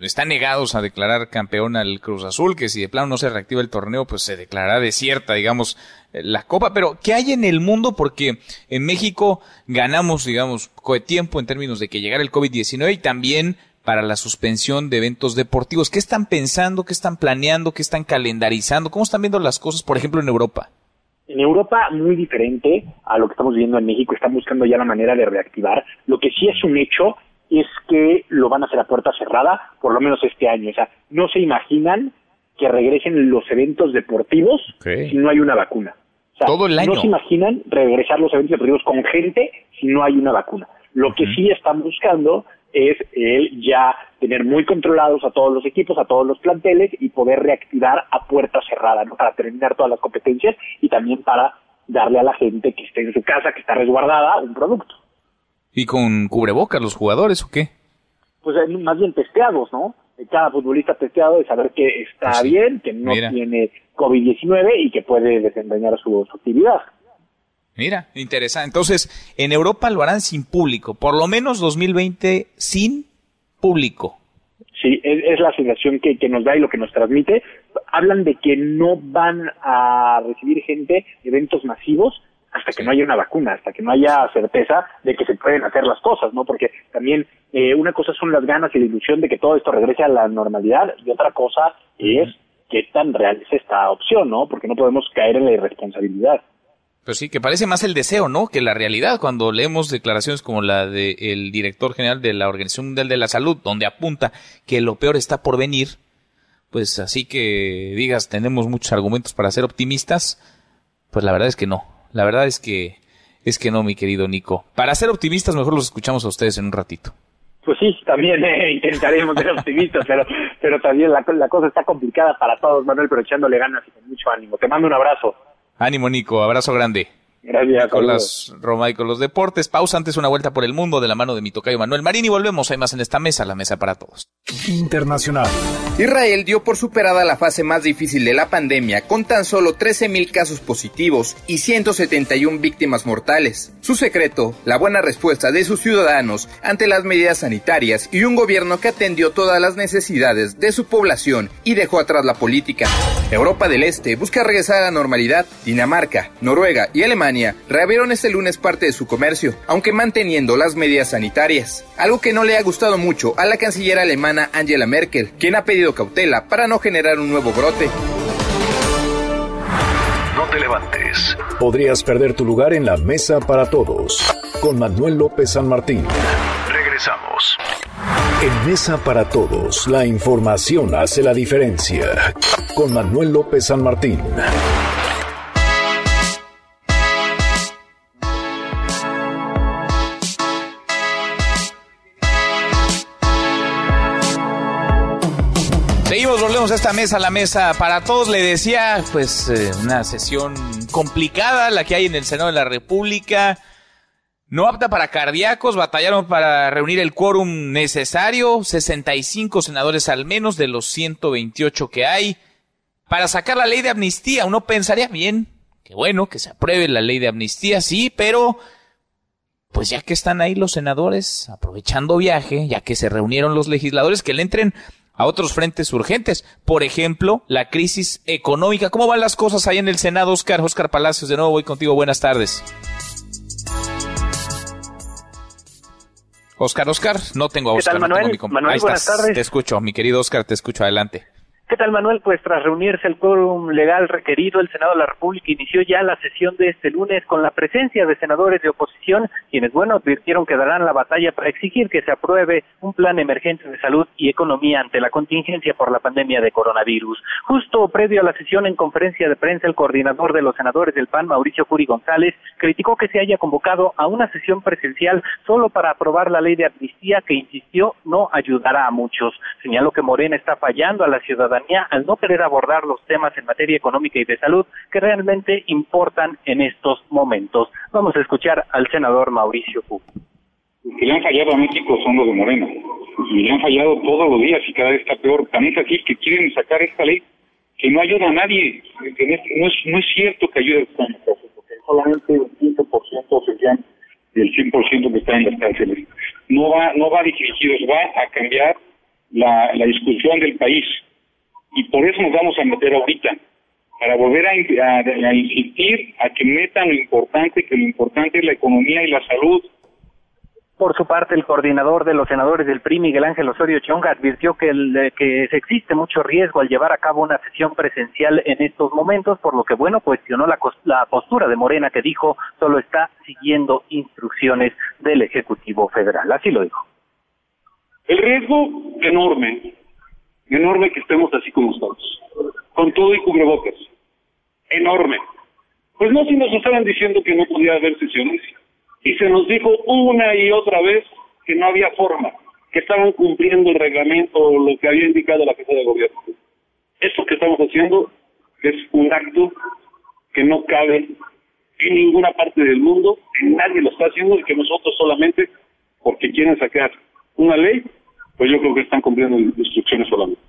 están negados a declarar campeón al Cruz Azul, que si de plano no se reactiva el torneo, pues se declarará desierta, digamos, eh, la Copa. Pero, ¿qué hay en el mundo? Porque en México ganamos, digamos, tiempo en términos de que llegara el COVID-19 y también para la suspensión de eventos deportivos. ¿Qué están pensando? ¿Qué están planeando? ¿Qué están calendarizando? ¿Cómo están viendo las cosas, por ejemplo, en Europa? En Europa, muy diferente a lo que estamos viendo en México, están buscando ya la manera de reactivar. Lo que sí es un hecho es que lo van a hacer a puerta cerrada, por lo menos este año. O sea, no se imaginan que regresen los eventos deportivos si no hay una vacuna. Todo el año. No se imaginan regresar los eventos deportivos con gente si no hay una vacuna. Lo que sí están buscando es el ya tener muy controlados a todos los equipos, a todos los planteles y poder reactivar a puerta cerrada, ¿no? Para terminar todas las competencias y también para darle a la gente que esté en su casa, que está resguardada, un producto. ¿Y con cubrebocas los jugadores o qué? Pues eh, más bien testeados, ¿no? Cada futbolista testeado de saber que está pues bien, que no tiene COVID-19 y que puede desempeñar su, actividad. Mira, interesante. Entonces, en Europa lo harán sin público, por lo menos 2020 sin público. Sí, es, la sensación que, que, nos da y lo que nos transmite. Hablan de que no van a recibir gente, eventos masivos, hasta que no haya una vacuna, hasta que no haya certeza de que se pueden hacer las cosas, ¿no? Porque también eh, una cosa son las ganas y la ilusión de que todo esto regrese a la normalidad y otra cosa es qué tan real es esta opción, ¿no? Porque no podemos caer en la irresponsabilidad. Pues sí, que parece más el deseo, ¿no? Que la realidad. Cuando leemos declaraciones como la del director general de la Organización Mundial de la Salud, donde apunta que lo peor está por venir, pues así que digas, tenemos muchos argumentos para ser optimistas, pues la verdad es que no. La verdad es que es que no, mi querido Nico. Para ser optimistas, mejor los escuchamos a ustedes en un ratito. Pues sí, también eh, intentaremos ser optimistas, pero, pero también la, la, cosa está complicada para todos, Manuel, pero echándole ganas y con mucho ánimo. Te mando un abrazo. Ánimo, Nico. Abrazo grande. Gracias. Con las Roma y con los deportes. Pausa antes una vuelta por el mundo de la mano de mi tocayo Manuel Marín y volvemos. Hay más en esta mesa, la mesa para todos. Internacional. Israel dio por superada la fase más difícil de la pandemia con tan solo 13.000 casos positivos y 171 víctimas mortales. Su secreto, la buena respuesta de sus ciudadanos ante las medidas sanitarias y un gobierno que atendió todas las necesidades de su población y dejó atrás la política. Europa del Este busca regresar a la normalidad. Dinamarca, Noruega y Alemania reabrieron este lunes parte de su comercio, aunque manteniendo las medidas sanitarias, algo que no le ha gustado mucho a la canciller alemana Angela Merkel, quien ha pedido cautela para no generar un nuevo brote. No te levantes. Podrías perder tu lugar en la mesa para todos, con Manuel López San Martín. Regresamos. En Mesa para Todos, la información hace la diferencia. Con Manuel López San Martín. Esta mesa, la mesa para todos. Le decía, pues, eh, una sesión complicada la que hay en el Senado de la República. No apta para cardíacos, batallaron para reunir el quórum necesario, 65 senadores al menos de los 128 que hay, para sacar la ley de amnistía. Uno pensaría bien, que bueno, que se apruebe la ley de amnistía, sí, pero pues ya que están ahí los senadores aprovechando viaje, ya que se reunieron los legisladores, que le entren a otros frentes urgentes. Por ejemplo, la crisis económica. ¿Cómo van las cosas ahí en el Senado, Oscar? Oscar Palacios, de nuevo voy contigo. Buenas tardes. Oscar, Oscar, no tengo a Oscar. ¿Qué tal, Manuel? Manuel, buenas tardes. Te escucho, mi querido Oscar, te escucho adelante. ¿Qué tal, Manuel? Pues tras reunirse el quórum legal requerido, el Senado de la República inició ya la sesión de este lunes con la presencia de senadores de oposición, quienes, bueno, advirtieron que darán la batalla para exigir que se apruebe un plan emergente de salud y economía ante la contingencia por la pandemia de coronavirus. Justo previo a la sesión en conferencia de prensa, el coordinador de los senadores del PAN, Mauricio Curi González, criticó que se haya convocado a una sesión presencial solo para aprobar la ley de amnistía que, insistió, no ayudará a muchos. Señaló que Morena está fallando a la ciudadanía al no querer abordar los temas en materia económica y de salud que realmente importan en estos momentos. Vamos a escuchar al senador Mauricio Q. que le han fallado a México son los de Morena. Y le han fallado todos los días y cada vez está peor. También es así que quieren sacar esta ley que no ayuda a nadie. No es, no es cierto que ayude a porque solamente el 15% serían el 100% que está en las cárceles. No va, no va dirigido, va a cambiar la discusión del país y por eso nos vamos a meter ahorita, para volver a, insistir a que metan lo importante, que lo importante es la economía y la salud. Por su parte, el coordinador de los senadores del PRI, Miguel Ángel Osorio Chonga, advirtió que, el, que existe mucho riesgo al llevar a cabo una sesión presencial en estos momentos, por lo que, bueno, cuestionó la, la postura de Morena que dijo solo está siguiendo instrucciones del Ejecutivo Federal. Así lo dijo. El riesgo enorme, enorme que estemos así como estamos, con todo y cubrebocas, enorme. Pues no si nos estaban diciendo que no podía haber sesiones, y se nos dijo una y otra vez que no había forma, que estaban cumpliendo el reglamento o lo que había indicado la Casa de Gobierno. Esto que estamos haciendo es un acto que no cabe en ninguna parte del mundo, en nadie lo está haciendo y que nosotros solamente, porque quieren sacar una ley, pues yo creo que están cumpliendo instrucciones solamente.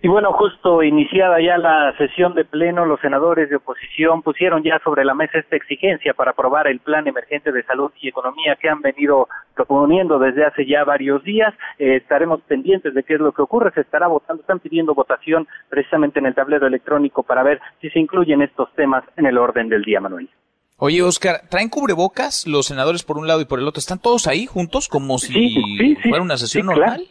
Y bueno, justo iniciada ya la sesión de pleno, los senadores de oposición pusieron ya sobre la mesa esta exigencia para aprobar el plan emergente de salud y economía que han venido proponiendo desde hace ya varios días. Eh, estaremos pendientes de qué es lo que ocurre. Se estará votando, están pidiendo votación precisamente en el tablero electrónico para ver si se incluyen estos temas en el orden del día, Manuel. Oye, Oscar, ¿traen cubrebocas los senadores por un lado y por el otro? ¿Están todos ahí juntos como si fuera una sesión normal?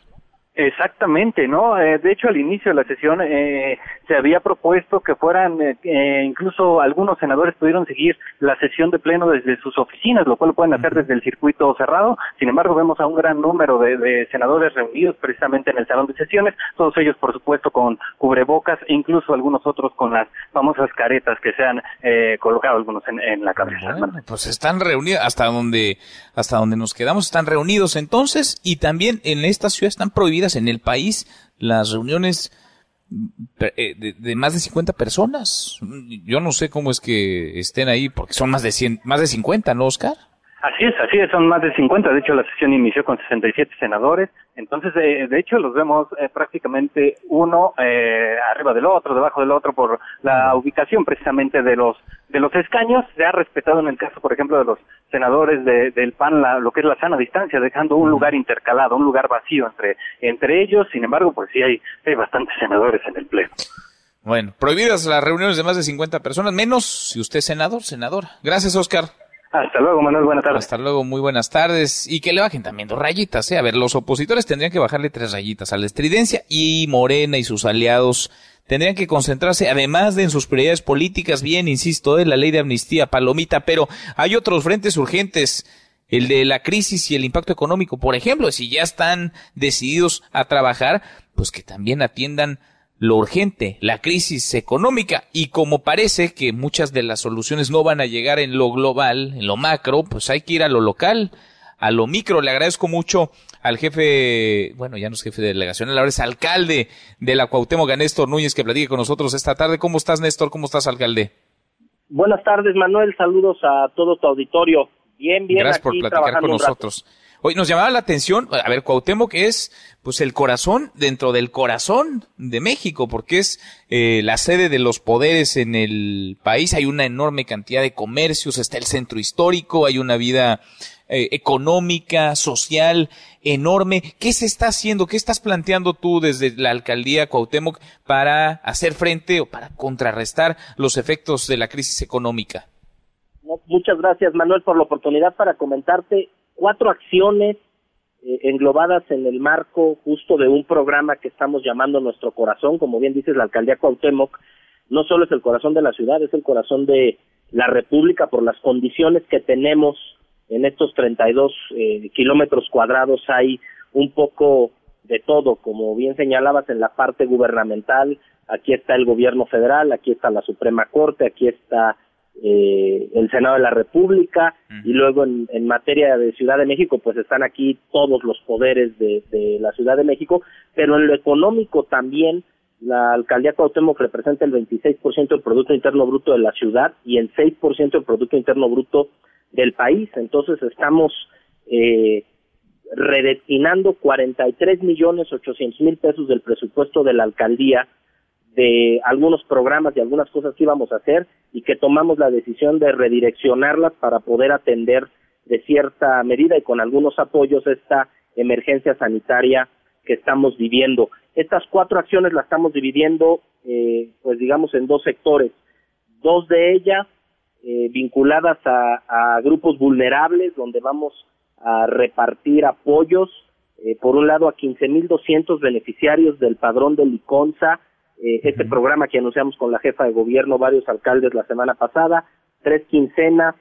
Exactamente, ¿no? Eh, de hecho, al inicio de la sesión eh, se había propuesto que fueran, eh, incluso algunos senadores pudieron seguir la sesión de pleno desde sus oficinas, lo cual lo pueden hacer desde el circuito cerrado. Sin embargo, vemos a un gran número de, senadores reunidos precisamente en el salón de sesiones, todos ellos, por supuesto, con cubrebocas e incluso algunos otros con las famosas caretas que se han colocado algunos en, la cabeza. pues están reunidos hasta donde, hasta donde nos quedamos, están reunidos entonces y también en esta ciudad están prohibidas en el país las reuniones eh, de, más de 50 personas. Yo no sé cómo es que estén ahí, porque son más de 100, más de 50, ¿no, Oscar? Así es, así es, son más de 50. De hecho, la sesión inició con 67 senadores. Entonces, eh, de hecho, los vemos eh, prácticamente uno eh, arriba del otro, debajo del otro, por la ubicación precisamente de los de los escaños. Se ha respetado en el caso, por ejemplo, de los senadores de, del PAN la, lo que es la sana distancia, dejando un lugar intercalado, un lugar vacío entre entre ellos. Sin embargo, pues sí hay, hay bastantes senadores en el pleno. Bueno, prohibidas las reuniones de más de 50 personas, menos si usted es senador, senadora. Gracias, Oscar. Hasta luego, Manuel, buenas tardes. Hasta luego, muy buenas tardes. Y que le bajen también dos rayitas, ¿eh? A ver, los opositores tendrían que bajarle tres rayitas a la estridencia y Morena y sus aliados tendrían que concentrarse, además de en sus prioridades políticas, bien, insisto, de la ley de amnistía, palomita, pero hay otros frentes urgentes el de la crisis y el impacto económico, por ejemplo, si ya están decididos a trabajar, pues que también atiendan lo urgente, la crisis económica, y como parece que muchas de las soluciones no van a llegar en lo global, en lo macro, pues hay que ir a lo local, a lo micro. Le agradezco mucho al jefe, bueno, ya no es jefe de delegación, ahora es alcalde de la Cuauhtémoc, Néstor Núñez, que platique con nosotros esta tarde. ¿Cómo estás, Néstor? ¿Cómo estás, alcalde? Buenas tardes, Manuel. Saludos a todo tu auditorio. Bien, bien. Gracias por platicar con nosotros. Hoy nos llamaba la atención, a ver, Cuauhtémoc es pues el corazón dentro del corazón de México, porque es eh, la sede de los poderes en el país, hay una enorme cantidad de comercios, está el centro histórico, hay una vida eh, económica, social enorme. ¿Qué se está haciendo? ¿Qué estás planteando tú desde la alcaldía Cuauhtémoc para hacer frente o para contrarrestar los efectos de la crisis económica? muchas gracias, Manuel, por la oportunidad para comentarte cuatro acciones eh, englobadas en el marco justo de un programa que estamos llamando Nuestro Corazón, como bien dices, la alcaldía Cuauhtémoc no solo es el corazón de la ciudad, es el corazón de la República por las condiciones que tenemos en estos 32 eh, kilómetros cuadrados. Hay un poco de todo, como bien señalabas en la parte gubernamental, aquí está el gobierno federal, aquí está la Suprema Corte, aquí está eh, el Senado de la República y luego en, en, materia de Ciudad de México pues están aquí todos los poderes de, de, la Ciudad de México, pero en lo económico también la alcaldía Cuauhtémoc representa el 26% del Producto Interno Bruto de la ciudad y el 6% del Producto Interno Bruto del país, entonces estamos eh, redestinando 43 millones 800 mil pesos del presupuesto de la alcaldía de algunos programas y algunas cosas que íbamos a hacer y que tomamos la decisión de redireccionarlas para poder atender de cierta medida y con algunos apoyos esta emergencia sanitaria que estamos viviendo. Estas cuatro acciones las estamos dividiendo, eh, pues digamos, en dos sectores. Dos de ellas eh, vinculadas a, grupos vulnerables, donde vamos a repartir apoyos, eh, por un lado a 15.200 beneficiarios del padrón de Liconza, eh, este programa que anunciamos con la jefa de gobierno, varios alcaldes la semana pasada, tres quincenas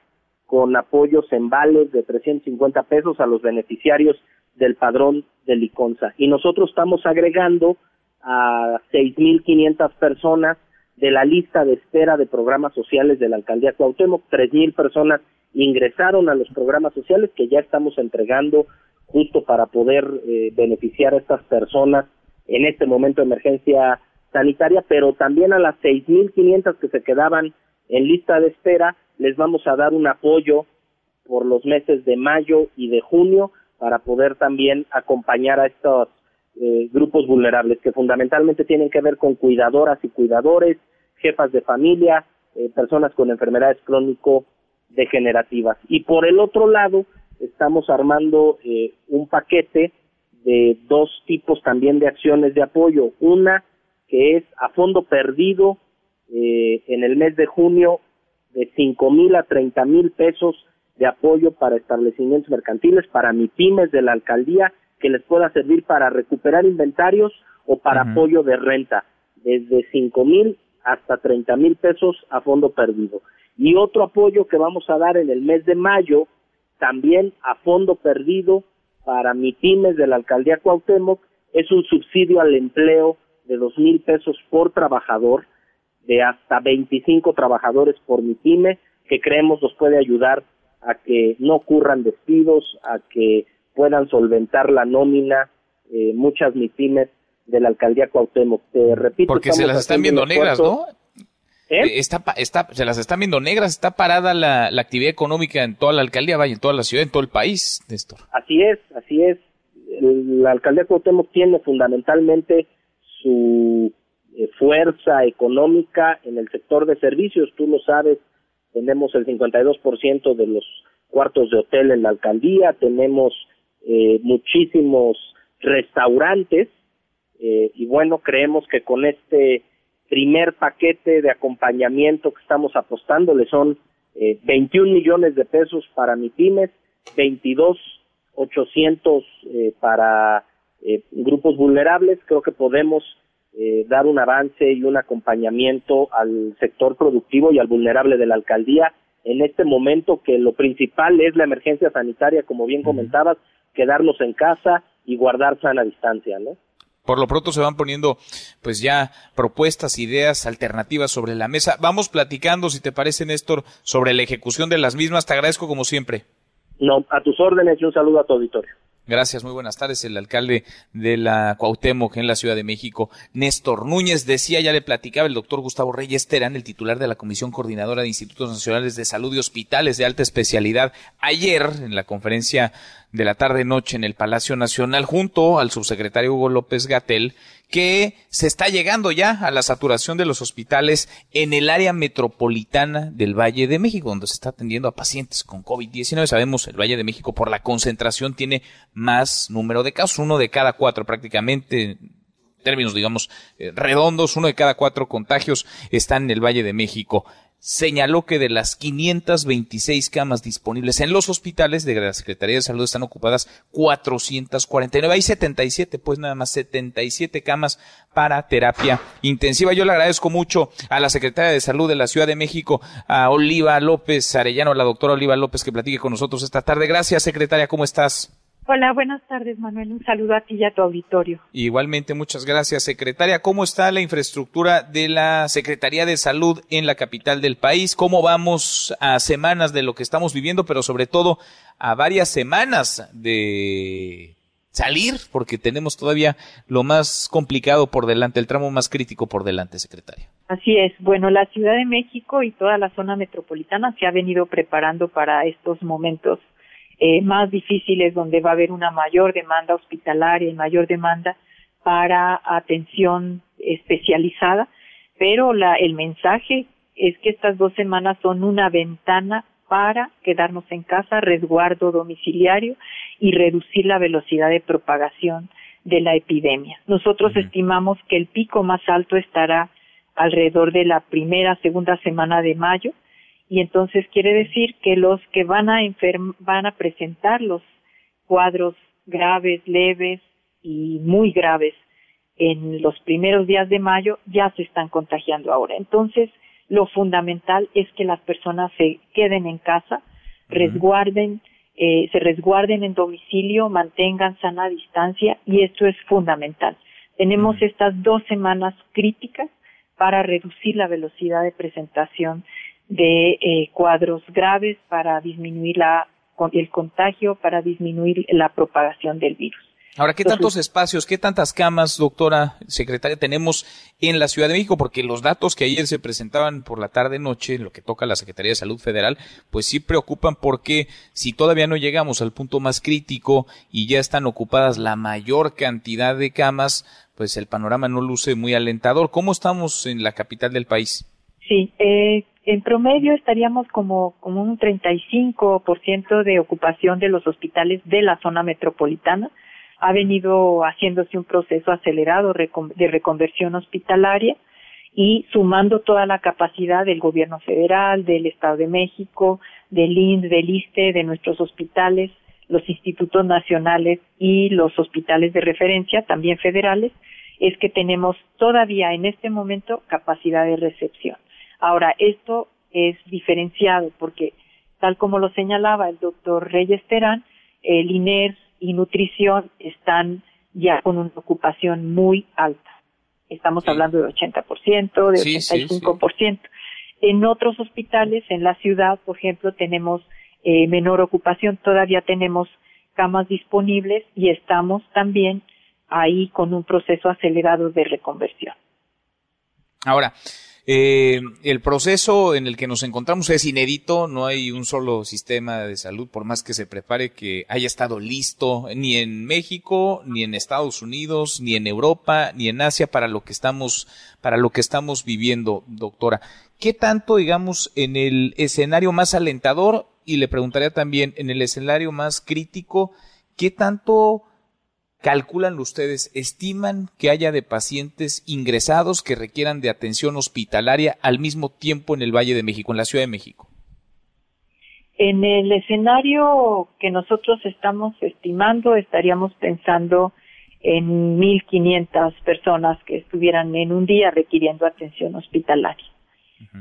con apoyos en vales de 350 pesos a los beneficiarios del padrón de Liconza. Y nosotros estamos agregando a 6.500 personas de la lista de espera de programas sociales de la alcaldía Cuauhtémoc. 3.000 personas ingresaron a los programas sociales que ya estamos entregando justo para poder eh, beneficiar a estas personas en este momento de emergencia sanitaria, pero también a las 6.500 que se quedaban en lista de espera les vamos a dar un apoyo por los meses de mayo y de junio para poder también acompañar a estos eh, grupos vulnerables que fundamentalmente tienen que ver con cuidadoras y cuidadores, jefas de familia, eh, personas con enfermedades crónico-degenerativas. Y por el otro lado, estamos armando eh, un paquete de dos tipos también de acciones de apoyo. Una que es a fondo perdido eh, en el mes de junio de cinco mil a treinta mil pesos de apoyo para establecimientos mercantiles, para MIPIMES de la alcaldía, que les pueda servir para recuperar inventarios o para apoyo de renta, desde cinco mil hasta treinta mil pesos a fondo perdido. Y otro apoyo que vamos a dar en el mes de mayo, también a fondo perdido para MIPIMES de la alcaldía Cuauhtémoc, es un subsidio al empleo de dos mil pesos por trabajador, de hasta 25 trabajadores por mi pyme, que creemos nos puede ayudar a que no ocurran despidos, a que puedan solventar la nómina eh, muchas MIPIMES de la alcaldía Cuauhtémoc. Te repito, porque se las están viendo negras, ¿no? ¿Eh? Está, está, se las están viendo negras, está parada la, la, actividad económica en toda la alcaldía, vaya, en toda la ciudad, en todo el país, Néstor. Así es, así es. La alcaldía Cuauhtémoc tiene fundamentalmente su eh, fuerza económica en el sector de servicios. Tú lo sabes, tenemos el 52% de los cuartos de hotel en la alcaldía, tenemos eh, muchísimos restaurantes eh, y bueno, creemos que con este primer paquete de acompañamiento que estamos apostando, le son 21 millones de pesos para MIPIMES, 22 800 para eh, grupos vulnerables, creo que podemos eh, dar un avance y un acompañamiento al sector productivo y al vulnerable de la alcaldía en este momento que lo principal es la emergencia sanitaria, como bien comentabas, quedarnos en casa y guardar sana distancia, ¿no? Por lo pronto se van poniendo pues ya propuestas, ideas, alternativas sobre la mesa. Vamos platicando, si te parece, Néstor, sobre la ejecución de las mismas. Te agradezco como siempre. No, a tus órdenes y un saludo a tu auditorio. Gracias, muy buenas tardes. El alcalde de la Cuauhtémoc en la Ciudad de México, Néstor Núñez, decía, ya le platicaba el doctor Gustavo Reyes Terán, el titular de la Comisión Coordinadora de Institutos Nacionales de Salud y Hospitales de Alta Especialidad, ayer en la conferencia de la tarde-noche en el Palacio Nacional, junto al subsecretario Hugo López Gatel, que se está llegando ya a la saturación de los hospitales en el área metropolitana del Valle de México, donde se está atendiendo a pacientes con COVID-19. Sabemos, el Valle de México por la concentración tiene más número de casos, uno de cada cuatro prácticamente términos, digamos, eh, redondos, uno de cada cuatro contagios están en el Valle de México señaló que de las 526 camas disponibles en los hospitales de la Secretaría de Salud están ocupadas 449. Hay 77, pues nada más 77 camas para terapia intensiva. Yo le agradezco mucho a la Secretaria de Salud de la Ciudad de México, a Oliva López Arellano, a la doctora Oliva López, que platique con nosotros esta tarde. Gracias, secretaria. ¿Cómo estás? Hola, buenas tardes, Manuel. Un saludo a ti y a tu auditorio. Igualmente, muchas gracias, secretaria. ¿Cómo está la infraestructura de la Secretaría de Salud en la capital del país? ¿Cómo vamos a semanas de lo que estamos viviendo, pero sobre todo a varias semanas de salir, porque tenemos todavía lo más complicado por delante, el tramo más crítico por delante, secretaria? Así es. Bueno, la Ciudad de México y toda la zona metropolitana se ha venido preparando para estos momentos eh, más difíciles donde va a haber una mayor demanda hospitalaria y mayor demanda para atención especializada, pero la, el mensaje es que estas dos semanas son una ventana para quedarnos en casa, resguardo domiciliario y reducir la velocidad de propagación de la epidemia. Nosotros estimamos que el pico más alto estará alrededor de la primera, segunda semana de mayo, y entonces quiere decir que los que van a van a presentar los cuadros graves, leves y muy graves en los primeros días de mayo ya se están contagiando ahora. Entonces, lo fundamental es que las personas se queden en casa, resguarden, eh, se resguarden en domicilio, mantengan sana distancia y esto es fundamental. Tenemos estas dos semanas críticas para reducir la velocidad de presentación de eh, cuadros graves para disminuir la, el contagio, para disminuir la propagación del virus. Ahora, ¿qué tantos espacios, qué tantas camas, doctora secretaria, tenemos en la Ciudad de México? Porque los datos que ayer se presentaban por la tarde-noche, en lo que toca la Secretaría de Salud Federal, pues sí preocupan porque si todavía no llegamos al punto más crítico y ya están ocupadas la mayor cantidad de camas, pues el panorama no luce muy alentador. ¿Cómo estamos en la capital del país? Sí, eh, en promedio estaríamos como, como un 35% de ocupación de los hospitales de la zona metropolitana. Ha venido haciéndose un proceso acelerado de reconversión hospitalaria y sumando toda la capacidad del gobierno federal, del Estado de México, del INS, del ISTE, de nuestros hospitales, los institutos nacionales y los hospitales de referencia, también federales, es que tenemos todavía en este momento capacidad de recepción. Ahora, esto es diferenciado porque, tal como lo señalaba el doctor Reyes Terán, el INER y nutrición están ya con una ocupación muy alta. Estamos hablando de 80%, de 85%. En otros hospitales, en la ciudad, por ejemplo, tenemos eh, menor ocupación, todavía tenemos camas disponibles y estamos también ahí con un proceso acelerado de reconversión. Ahora, eh, el proceso en el que nos encontramos es inédito, no hay un solo sistema de salud, por más que se prepare, que haya estado listo ni en México, ni en Estados Unidos, ni en Europa, ni en Asia para lo que estamos, para lo que estamos viviendo, doctora. ¿Qué tanto, digamos, en el escenario más alentador, y le preguntaría también, en el escenario más crítico, qué tanto calculan ustedes, estiman que haya de pacientes ingresados que requieran de atención hospitalaria al mismo tiempo en el Valle de México, en la Ciudad de México? En el escenario que nosotros estamos estimando, estaríamos pensando en 1.500 personas que estuvieran en un día requiriendo atención hospitalaria.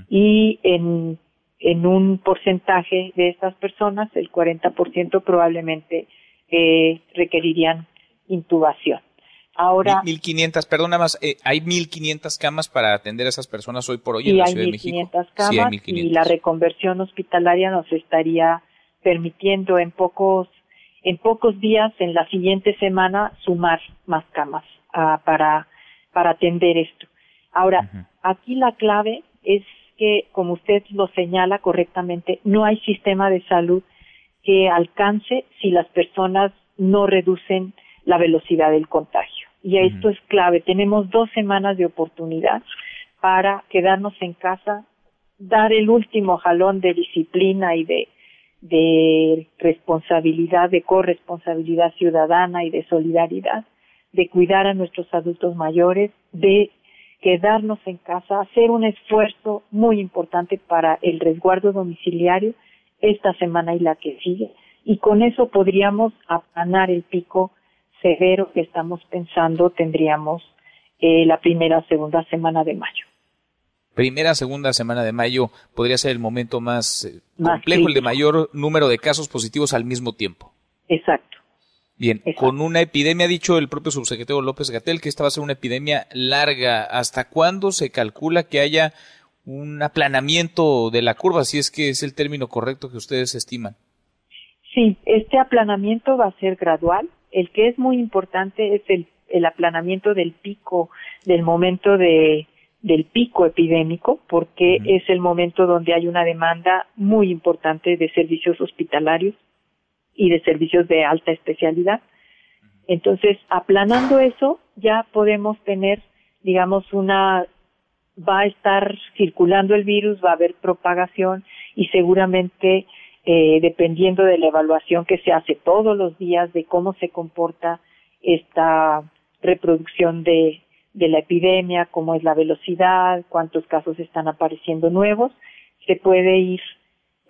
Y en, en un porcentaje de estas personas, el 40% probablemente eh, requerirían intubación. Ahora. 1.500, perdón, más, eh, ¿hay 1.500 camas para atender a esas personas hoy por hoy en la Ciudad de México? Camas, sí, hay 1.500 camas y la reconversión hospitalaria nos estaría permitiendo en pocos en pocos días, en la siguiente semana, sumar más camas ah, para, para atender esto. Ahora, aquí la clave es que, como usted lo señala correctamente, no hay sistema de salud que alcance si las personas no reducen la velocidad del contagio. Y esto es clave. Tenemos dos semanas de oportunidad para quedarnos en casa, dar el último jalón de disciplina y de, de responsabilidad, de corresponsabilidad ciudadana y de solidaridad, de cuidar a nuestros adultos mayores, de quedarnos en casa, hacer un esfuerzo muy importante para el resguardo domiciliario esta semana y la que sigue. Y con eso podríamos aplanar el pico severo que estamos pensando tendríamos eh, la primera o segunda semana de mayo primera, segunda semana de mayo podría ser el momento más, eh, complejo, el de mayor número de casos positivos al mismo tiempo. Exacto. Bien, con una epidemia, ha dicho el propio subsecretario López Gatel que esta va a ser una epidemia larga. ¿Hasta cuándo se calcula que haya un aplanamiento de la curva, si es que es el término correcto que ustedes estiman? Sí, este aplanamiento va a ser gradual. El que es muy importante es el, el aplanamiento del pico, del momento de, del pico epidémico porque es el momento donde hay una demanda muy importante de servicios hospitalarios y de servicios de alta especialidad. Entonces, aplanando eso, ya podemos tener, digamos, una, va a estar circulando el virus, va a haber propagación y seguramente, eh, dependiendo de la evaluación que se hace todos los días de cómo se comporta esta reproducción de, la epidemia, cómo es la velocidad, cuántos casos están apareciendo nuevos, se puede ir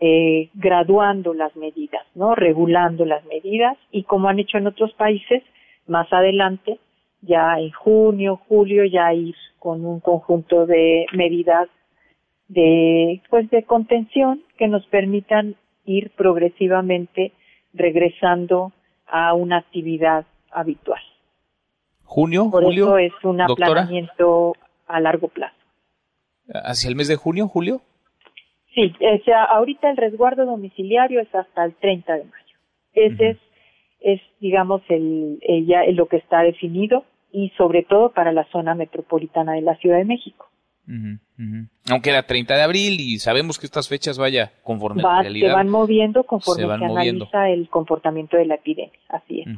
eh, graduando las medidas, ¿no? Regulando las medidas y como han hecho en otros países, más adelante, ya en junio, julio, ya ir con un conjunto de medidas de, pues, de contención que nos permitan ir progresivamente regresando a una actividad habitual. ¿Junio? Por ¿Julio? eso es un aplanamiento a largo plazo. ¿Hacia el mes de junio, julio? Sí, o sea, ahorita el resguardo domiciliario es hasta el 30 de mayo. Ese es, es, digamos, el, ya lo que está definido y sobre todo para la zona metropolitana de la Ciudad de México. Aunque era 30 de abril y sabemos que estas fechas, vaya, conforme a la realidad. Se van moviendo conforme se, analiza el comportamiento de la epidemia, así es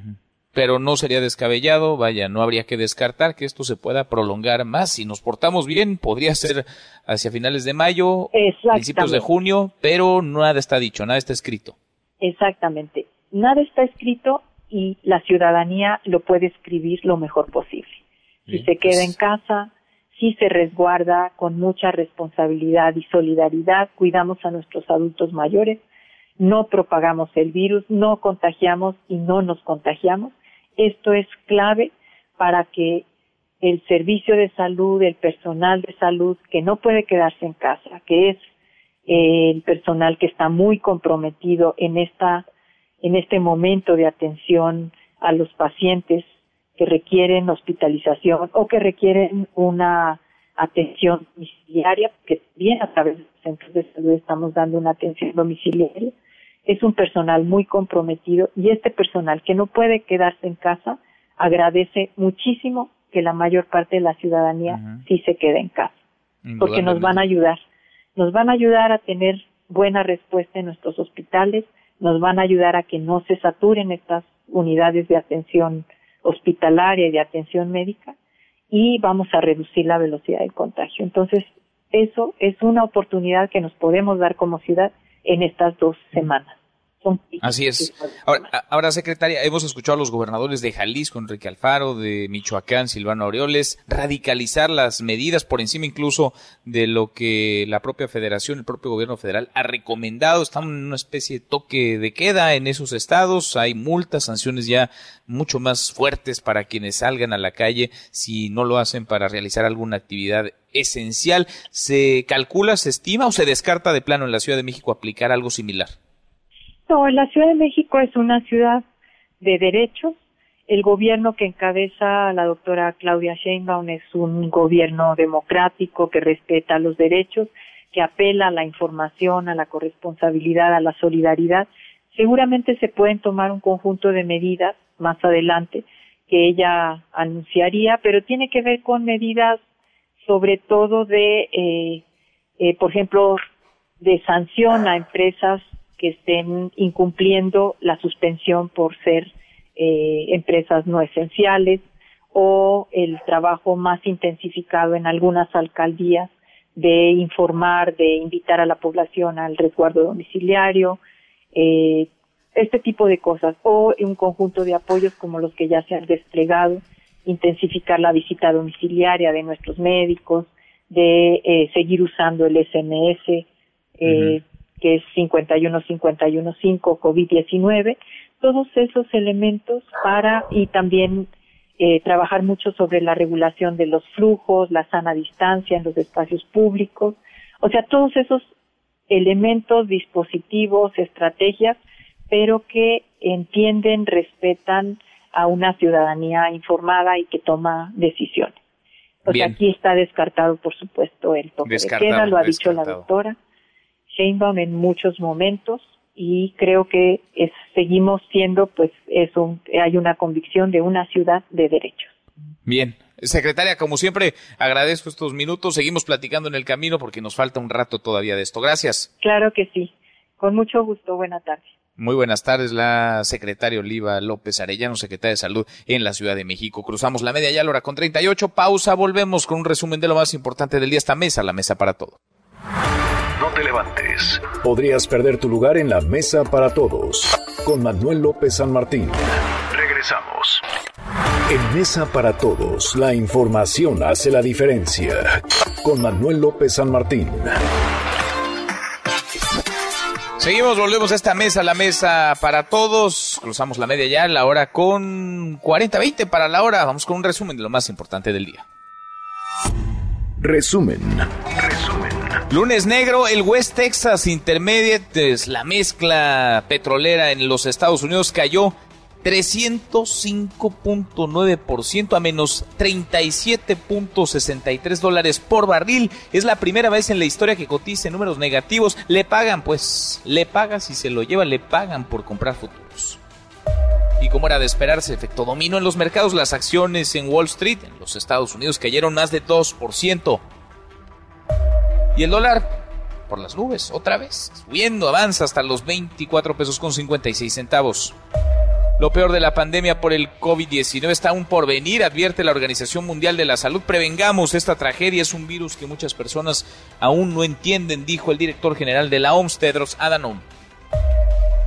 pero no sería descabellado, vaya, no habría que descartar que esto se pueda prolongar más. Si nos portamos bien, podría ser hacia finales de mayo, principios de junio, pero nada está dicho, nada está escrito. Exactamente, nada está escrito y la ciudadanía lo puede escribir lo mejor posible. si se queda pues en casa, si se resguarda con mucha responsabilidad y solidaridad, cuidamos a nuestros adultos mayores, no propagamos el virus, no contagiamos y no nos contagiamos. Esto es clave para que el servicio de salud, el personal de salud que no puede quedarse en casa, que es eh, el personal que está muy comprometido en esta en este momento de atención a los pacientes que requieren hospitalización o que requieren una atención domiciliaria, que bien a través de los centros de salud estamos dando una atención domiciliaria. Es un personal muy comprometido y este personal que no puede quedarse en casa agradece muchísimo que la mayor parte de la ciudadanía sí se quede en casa, porque nos van a ayudar, nos van a ayudar a tener buena respuesta en nuestros hospitales, nos van a ayudar a que no se saturen estas unidades de atención hospitalaria y de atención médica y vamos a reducir la velocidad del contagio. Entonces, eso es una oportunidad que nos podemos dar como ciudad en estas dos semanas. Así es. Ahora, secretaria, hemos escuchado a los gobernadores de Jalisco, Enrique Alfaro, de Michoacán, Silvano Aureoles, radicalizar las medidas por encima incluso de lo que la propia federación, el propio gobierno federal ha recomendado. Estamos en una especie de toque de queda en esos estados. Hay multas, sanciones ya mucho más fuertes para quienes salgan a la calle si no lo hacen para realizar alguna actividad esencial. ¿Se calcula, se estima o se descarta de plano en la Ciudad de México aplicar algo similar? No, la Ciudad de México es una ciudad de derechos. El gobierno que encabeza la doctora Claudia Sheinbaum es un gobierno democrático que respeta los derechos, que apela a la información, a la corresponsabilidad, a la solidaridad. Seguramente se pueden tomar un conjunto de medidas más adelante que ella anunciaría, pero tiene que ver con medidas sobre todo de, eh, eh, por ejemplo, de sanción a empresas que estén incumpliendo la suspensión por ser eh, empresas no esenciales o el trabajo más intensificado en algunas alcaldías de informar, de invitar a la población al resguardo domiciliario, eh, este tipo de cosas, o un conjunto de apoyos como los que ya se han desplegado, intensificar la visita domiciliaria de nuestros médicos, de eh, seguir usando el SMS, eh, que es 51515 COVID-19, todos esos elementos para y también eh, trabajar mucho sobre la regulación de los flujos, la sana distancia en los espacios públicos, o sea, todos esos elementos, dispositivos, estrategias, pero que entienden, respetan a una ciudadanía informada y que toma decisiones. O sea, aquí está descartado, por supuesto, el toque de queda, lo ha dicho la doctora Sheinbaum en muchos momentos y creo que es, seguimos siendo, pues, es hay una convicción de una ciudad de derechos. Bien, Secretaria, como siempre, agradezco estos minutos. Seguimos platicando en el camino porque nos falta un rato todavía de esto. Gracias. Claro que sí. Con mucho gusto. Buenas tardes. Muy buenas tardes, la secretaria Oliva López Arellano, secretaria de Salud en la Ciudad de México. Cruzamos la media ya la hora con 38. Pausa, volvemos con un resumen de lo más importante del día. Esta mesa, la mesa para todo. No te levantes. Podrías perder tu lugar en la mesa para todos. Con Manuel López San Martín. Regresamos. En Mesa para Todos, la información hace la diferencia. Con Manuel López San Martín. Seguimos, volvemos a esta mesa, la mesa para todos. Cruzamos la media ya, la hora con 40-20 para la hora. Vamos con un resumen de lo más importante del día. Resumen. Resumen. Lunes negro, el West Texas Intermediate, la mezcla petrolera en los Estados Unidos cayó 305.9% a menos 37.63 dólares por barril. Es la primera vez en la historia que cotiza números negativos. Le pagan, pues, le pagan si se lo lleva, le pagan por comprar futuros. Y como era de esperarse, efecto dominó en los mercados, las acciones en Wall Street, en los Estados Unidos, cayeron más de 2%. Y el dólar, por las nubes, otra vez, subiendo, avanza hasta los 24 pesos con 56 centavos. Lo peor de la pandemia por el COVID-19 está aún por venir, advierte la Organización Mundial de la Salud. Prevengamos esta tragedia, es un virus que muchas personas aún no entienden, dijo el director general de la OMS, Tedros Adhanom.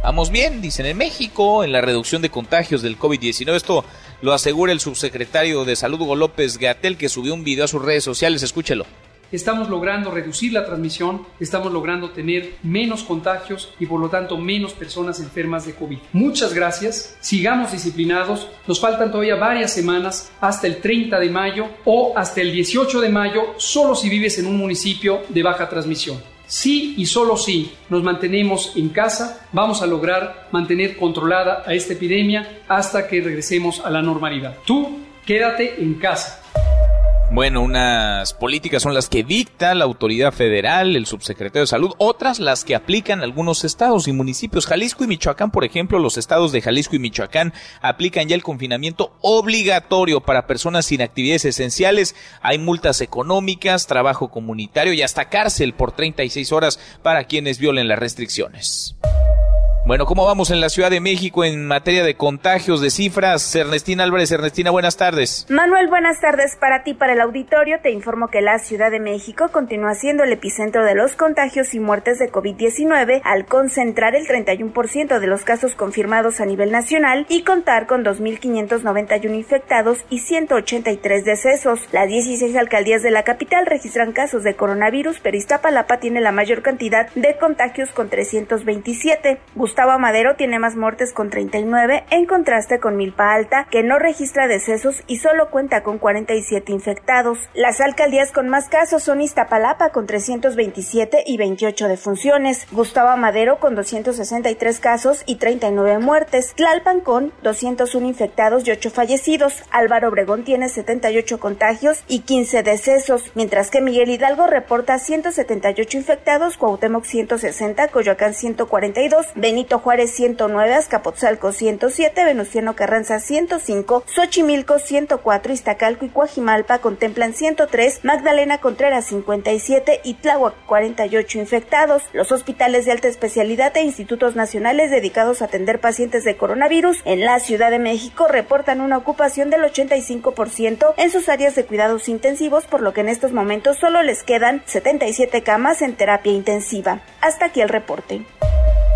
Vamos bien, dicen en México, en la reducción de contagios del COVID-19. Esto lo asegura el subsecretario de Salud, Hugo López Gatel, que subió un video a sus redes sociales. Escúchelo estamos logrando reducir la transmisión, estamos logrando tener menos contagios y por lo tanto menos personas enfermas de COVID. Muchas gracias, sigamos disciplinados, nos faltan todavía varias semanas hasta el 30 de mayo o hasta el 18 de mayo solo si vives en un municipio de baja transmisión. Si y solo si nos mantenemos en casa, vamos a lograr mantener controlada a esta epidemia hasta que regresemos a la normalidad. Tú, quédate en casa. Bueno, unas políticas son las que dicta la autoridad federal, el subsecretario de salud, otras las que aplican algunos estados y municipios. Jalisco y Michoacán, por ejemplo, los estados de Jalisco y Michoacán aplican ya el confinamiento obligatorio para personas sin actividades esenciales. Hay multas económicas, trabajo comunitario y hasta cárcel por 36 horas para quienes violen las restricciones. Bueno, ¿cómo vamos en la Ciudad de México en materia de contagios, de cifras? Ernestina Álvarez, Ernestina, buenas tardes. Manuel, buenas tardes para ti, para el auditorio. Te informo que la Ciudad de México continúa siendo el epicentro de los contagios y muertes de COVID-19 al concentrar el 31% de los casos confirmados a nivel nacional y contar con 2.591 infectados y 183 decesos. Las 16 alcaldías de la capital registran casos de coronavirus, pero Iztapalapa tiene la mayor cantidad de contagios con 327. Gustavo Madero tiene más muertes con 39 en contraste con Milpa Alta, que no registra decesos y solo cuenta con 47 infectados. Las alcaldías con más casos son Iztapalapa con 327 y 28 defunciones, Gustavo Madero con 263 casos y 39 muertes, Tlalpan con 201 infectados y 8 fallecidos, Álvaro Obregón tiene 78 contagios y 15 decesos, mientras que Miguel Hidalgo reporta 178 infectados, Cuauhtémoc 160, Coyoacán 142, Benito Benito Juárez 109, Azcapotzalco 107, Venustiano Carranza 105, Xochimilco 104, Iztacalco y Coajimalpa contemplan 103, Magdalena Contreras 57 y Tláhuac 48 infectados. Los hospitales de alta especialidad e institutos nacionales dedicados a atender pacientes de coronavirus en la Ciudad de México reportan una ocupación del 85% en sus áreas de cuidados intensivos, por lo que en estos momentos solo les quedan 77 camas en terapia intensiva. Hasta aquí el reporte.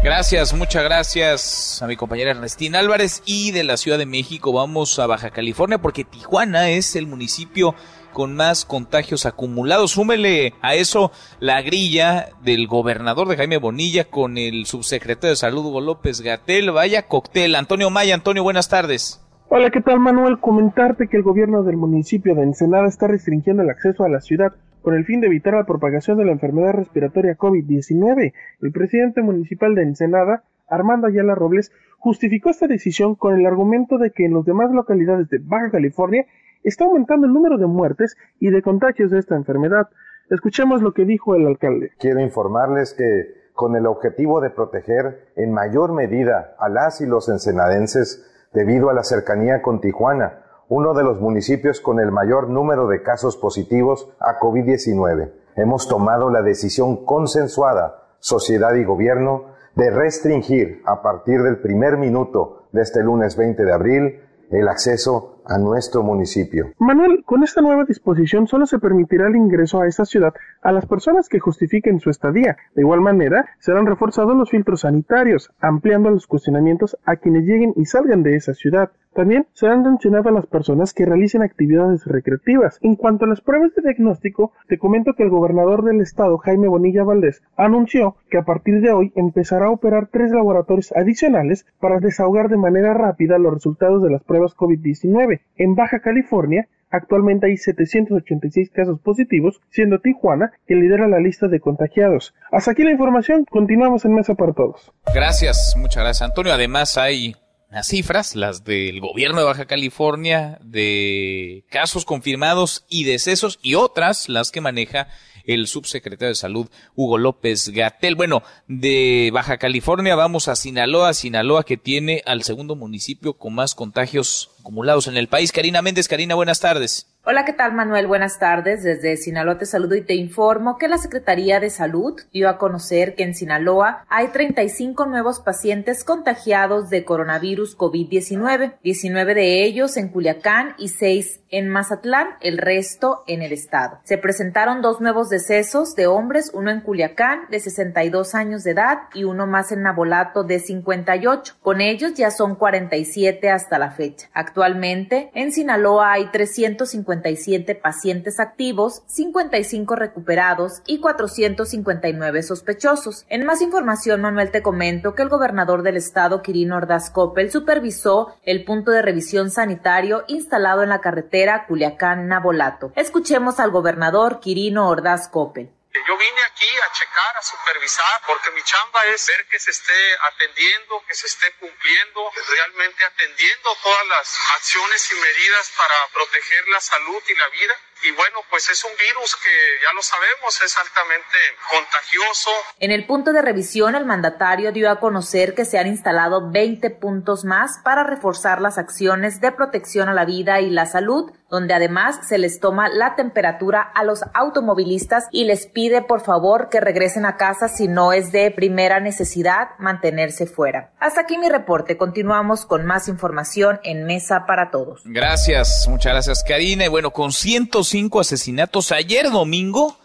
Gracias, muchas gracias a mi compañera Ernestina Álvarez y de la Ciudad de México vamos a Baja California porque Tijuana es el municipio con más contagios acumulados. Súmele a eso la grilla del gobernador de Jaime Bonilla con el subsecretario de Salud Hugo López Gatel. Vaya cóctel. Antonio Maya, Antonio, buenas tardes. Hola, ¿qué tal Manuel? Comentarte que el gobierno del municipio de Ensenada está restringiendo el acceso a la ciudad con el fin de evitar la propagación de la enfermedad respiratoria COVID-19. El presidente municipal de Ensenada, Armando Ayala Robles, justificó esta decisión con el argumento de que en las demás localidades de Baja California está aumentando el número de muertes y de contagios de esta enfermedad. Escuchemos lo que dijo el alcalde. Quiero informarles que con el objetivo de proteger en mayor medida a las y los ensenadenses debido a la cercanía con Tijuana, uno de los municipios con el mayor número de casos positivos a COVID-19. Hemos tomado la decisión consensuada, sociedad y gobierno, de restringir a partir del primer minuto de este lunes 20 de abril el acceso a nuestro municipio. Manuel, con esta nueva disposición solo se permitirá el ingreso a esta ciudad a las personas que justifiquen su estadía. De igual manera, serán reforzados los filtros sanitarios, ampliando los cuestionamientos a quienes lleguen y salgan de esa ciudad. También serán sancionadas las personas que realicen actividades recreativas. En cuanto a las pruebas de diagnóstico, te comento que el gobernador del estado, Jaime Bonilla Valdés, anunció que a partir de hoy empezará a operar tres laboratorios adicionales para desahogar de manera rápida los resultados de las pruebas COVID-19. En Baja California, Actualmente hay 786 casos positivos, siendo Tijuana quien lidera la lista de contagiados. Hasta aquí la información, continuamos en Mesa para Todos. Gracias, muchas gracias Antonio. Además hay las cifras, las del gobierno de Baja California, de casos confirmados y decesos, y otras, las que maneja el subsecretario de Salud, Hugo López Gatel. Bueno, de Baja California vamos a Sinaloa, Sinaloa que tiene al segundo municipio con más contagios acumulados en el país. Karina Méndez, Karina, buenas tardes. Hola, ¿qué tal Manuel? Buenas tardes. Desde Sinaloa te saludo y te informo que la Secretaría de Salud dio a conocer que en Sinaloa hay 35 nuevos pacientes contagiados de coronavirus COVID-19, 19 de ellos en Culiacán y 6 en Mazatlán, el resto en el estado. Se presentaron dos nuevos decesos de hombres, uno en Culiacán de 62 años de edad y uno más en Nabolato de 58. Con ellos ya son 47 hasta la fecha. Actualmente en Sinaloa hay 350 pacientes activos, 55 recuperados y 459 sospechosos. En más información, Manuel, te comento que el gobernador del estado, Quirino Ordaz Coppel, supervisó el punto de revisión sanitario instalado en la carretera Culiacán-Nabolato. Escuchemos al gobernador Quirino Ordaz Coppel. Yo vine aquí a checar, a supervisar, porque mi chamba es ver que se esté atendiendo, que se esté cumpliendo, realmente atendiendo todas las acciones y medidas para proteger la salud y la vida y bueno, pues es un virus que ya lo sabemos, es altamente contagioso. En el punto de revisión, el mandatario dio a conocer que se han instalado 20 puntos más para reforzar las acciones de protección a la vida y la salud, donde además se les toma la temperatura a los automovilistas y les pide por favor que regresen a casa si no es de primera necesidad mantenerse fuera. Hasta aquí mi reporte. Continuamos con más información en Mesa para Todos. Gracias, muchas gracias Karina. Y bueno, con cientos cinco asesinatos ayer domingo,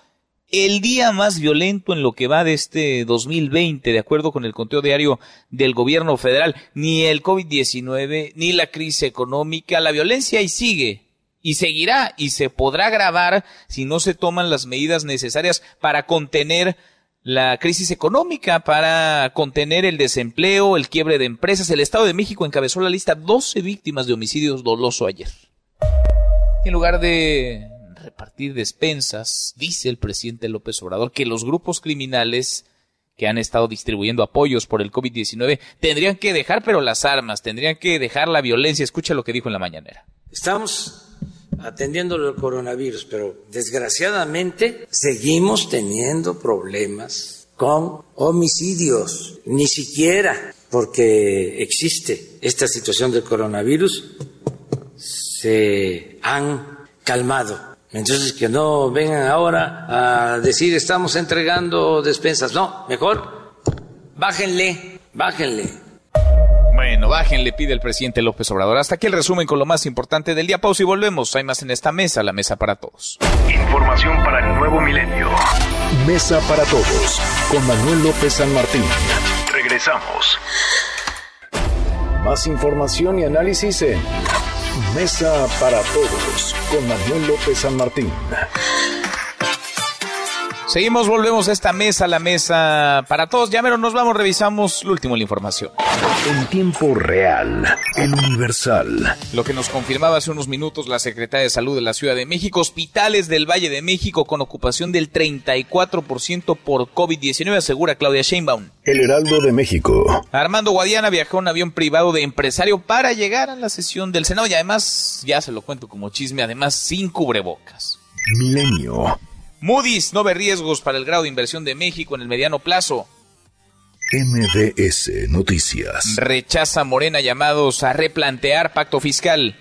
el día más violento en lo que va de este 2020, de acuerdo con el conteo diario del gobierno federal. Ni el COVID-19, ni la crisis económica, la violencia y sigue. Y seguirá y se podrá agravar si no se toman las medidas necesarias para contener la crisis económica, para contener el desempleo, el quiebre de empresas. El Estado de México encabezó la lista 12 víctimas de homicidios doloso ayer. En lugar de repartir despensas, dice el presidente López Obrador que los grupos criminales que han estado distribuyendo apoyos por el COVID-19 tendrían que dejar pero las armas, tendrían que dejar la violencia. Escucha lo que dijo en la mañanera. Estamos atendiendo el coronavirus, pero desgraciadamente seguimos teniendo problemas con homicidios, ni siquiera porque existe esta situación del coronavirus, se han calmado. Entonces, que no vengan ahora a decir estamos entregando despensas. No, mejor bájenle, bájenle. Bueno, bájenle, pide el presidente López Obrador. Hasta aquí el resumen con lo más importante del día. Pausa y volvemos. Hay más en esta mesa, la mesa para todos. Información para el nuevo milenio. Mesa para todos, con Manuel López San Martín. Regresamos. Más información y análisis en Mesa para Todos, con Manuel López San Martín. Seguimos, volvemos a esta mesa, la mesa para todos. Ya mero nos vamos, revisamos lo último de la información. En tiempo real, el Universal. Lo que nos confirmaba hace unos minutos la Secretaria de Salud de la Ciudad de México, hospitales del Valle de México con ocupación del 34% por COVID-19, asegura Claudia Sheinbaum. El Heraldo de México. Armando Guadiana viajó en un avión privado de empresario para llegar a la sesión del Senado y además, ya se lo cuento como chisme, además sin cubrebocas. Milenio. Moody's no ve riesgos para el grado de inversión de México en el mediano plazo. MDS Noticias. Rechaza Morena llamados a replantear pacto fiscal.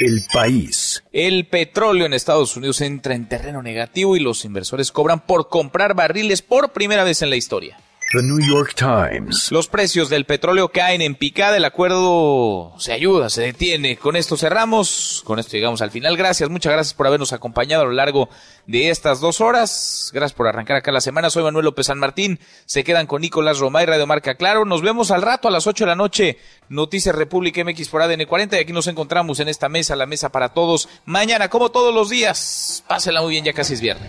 El país. El petróleo en Estados Unidos entra en terreno negativo y los inversores cobran por comprar barriles por primera vez en la historia. The New York Times. Los precios del petróleo caen en picada, el acuerdo se ayuda, se detiene. Con esto cerramos, con esto llegamos al final. Gracias, muchas gracias por habernos acompañado a lo largo de estas dos horas. Gracias por arrancar acá la semana. Soy Manuel López San Martín. Se quedan con Nicolás Romay, Radio Marca Claro. Nos vemos al rato a las 8 de la noche. Noticias República MX por ADN 40 y aquí nos encontramos en esta mesa, la mesa para todos. Mañana, como todos los días, pásenla muy bien, ya casi es viernes.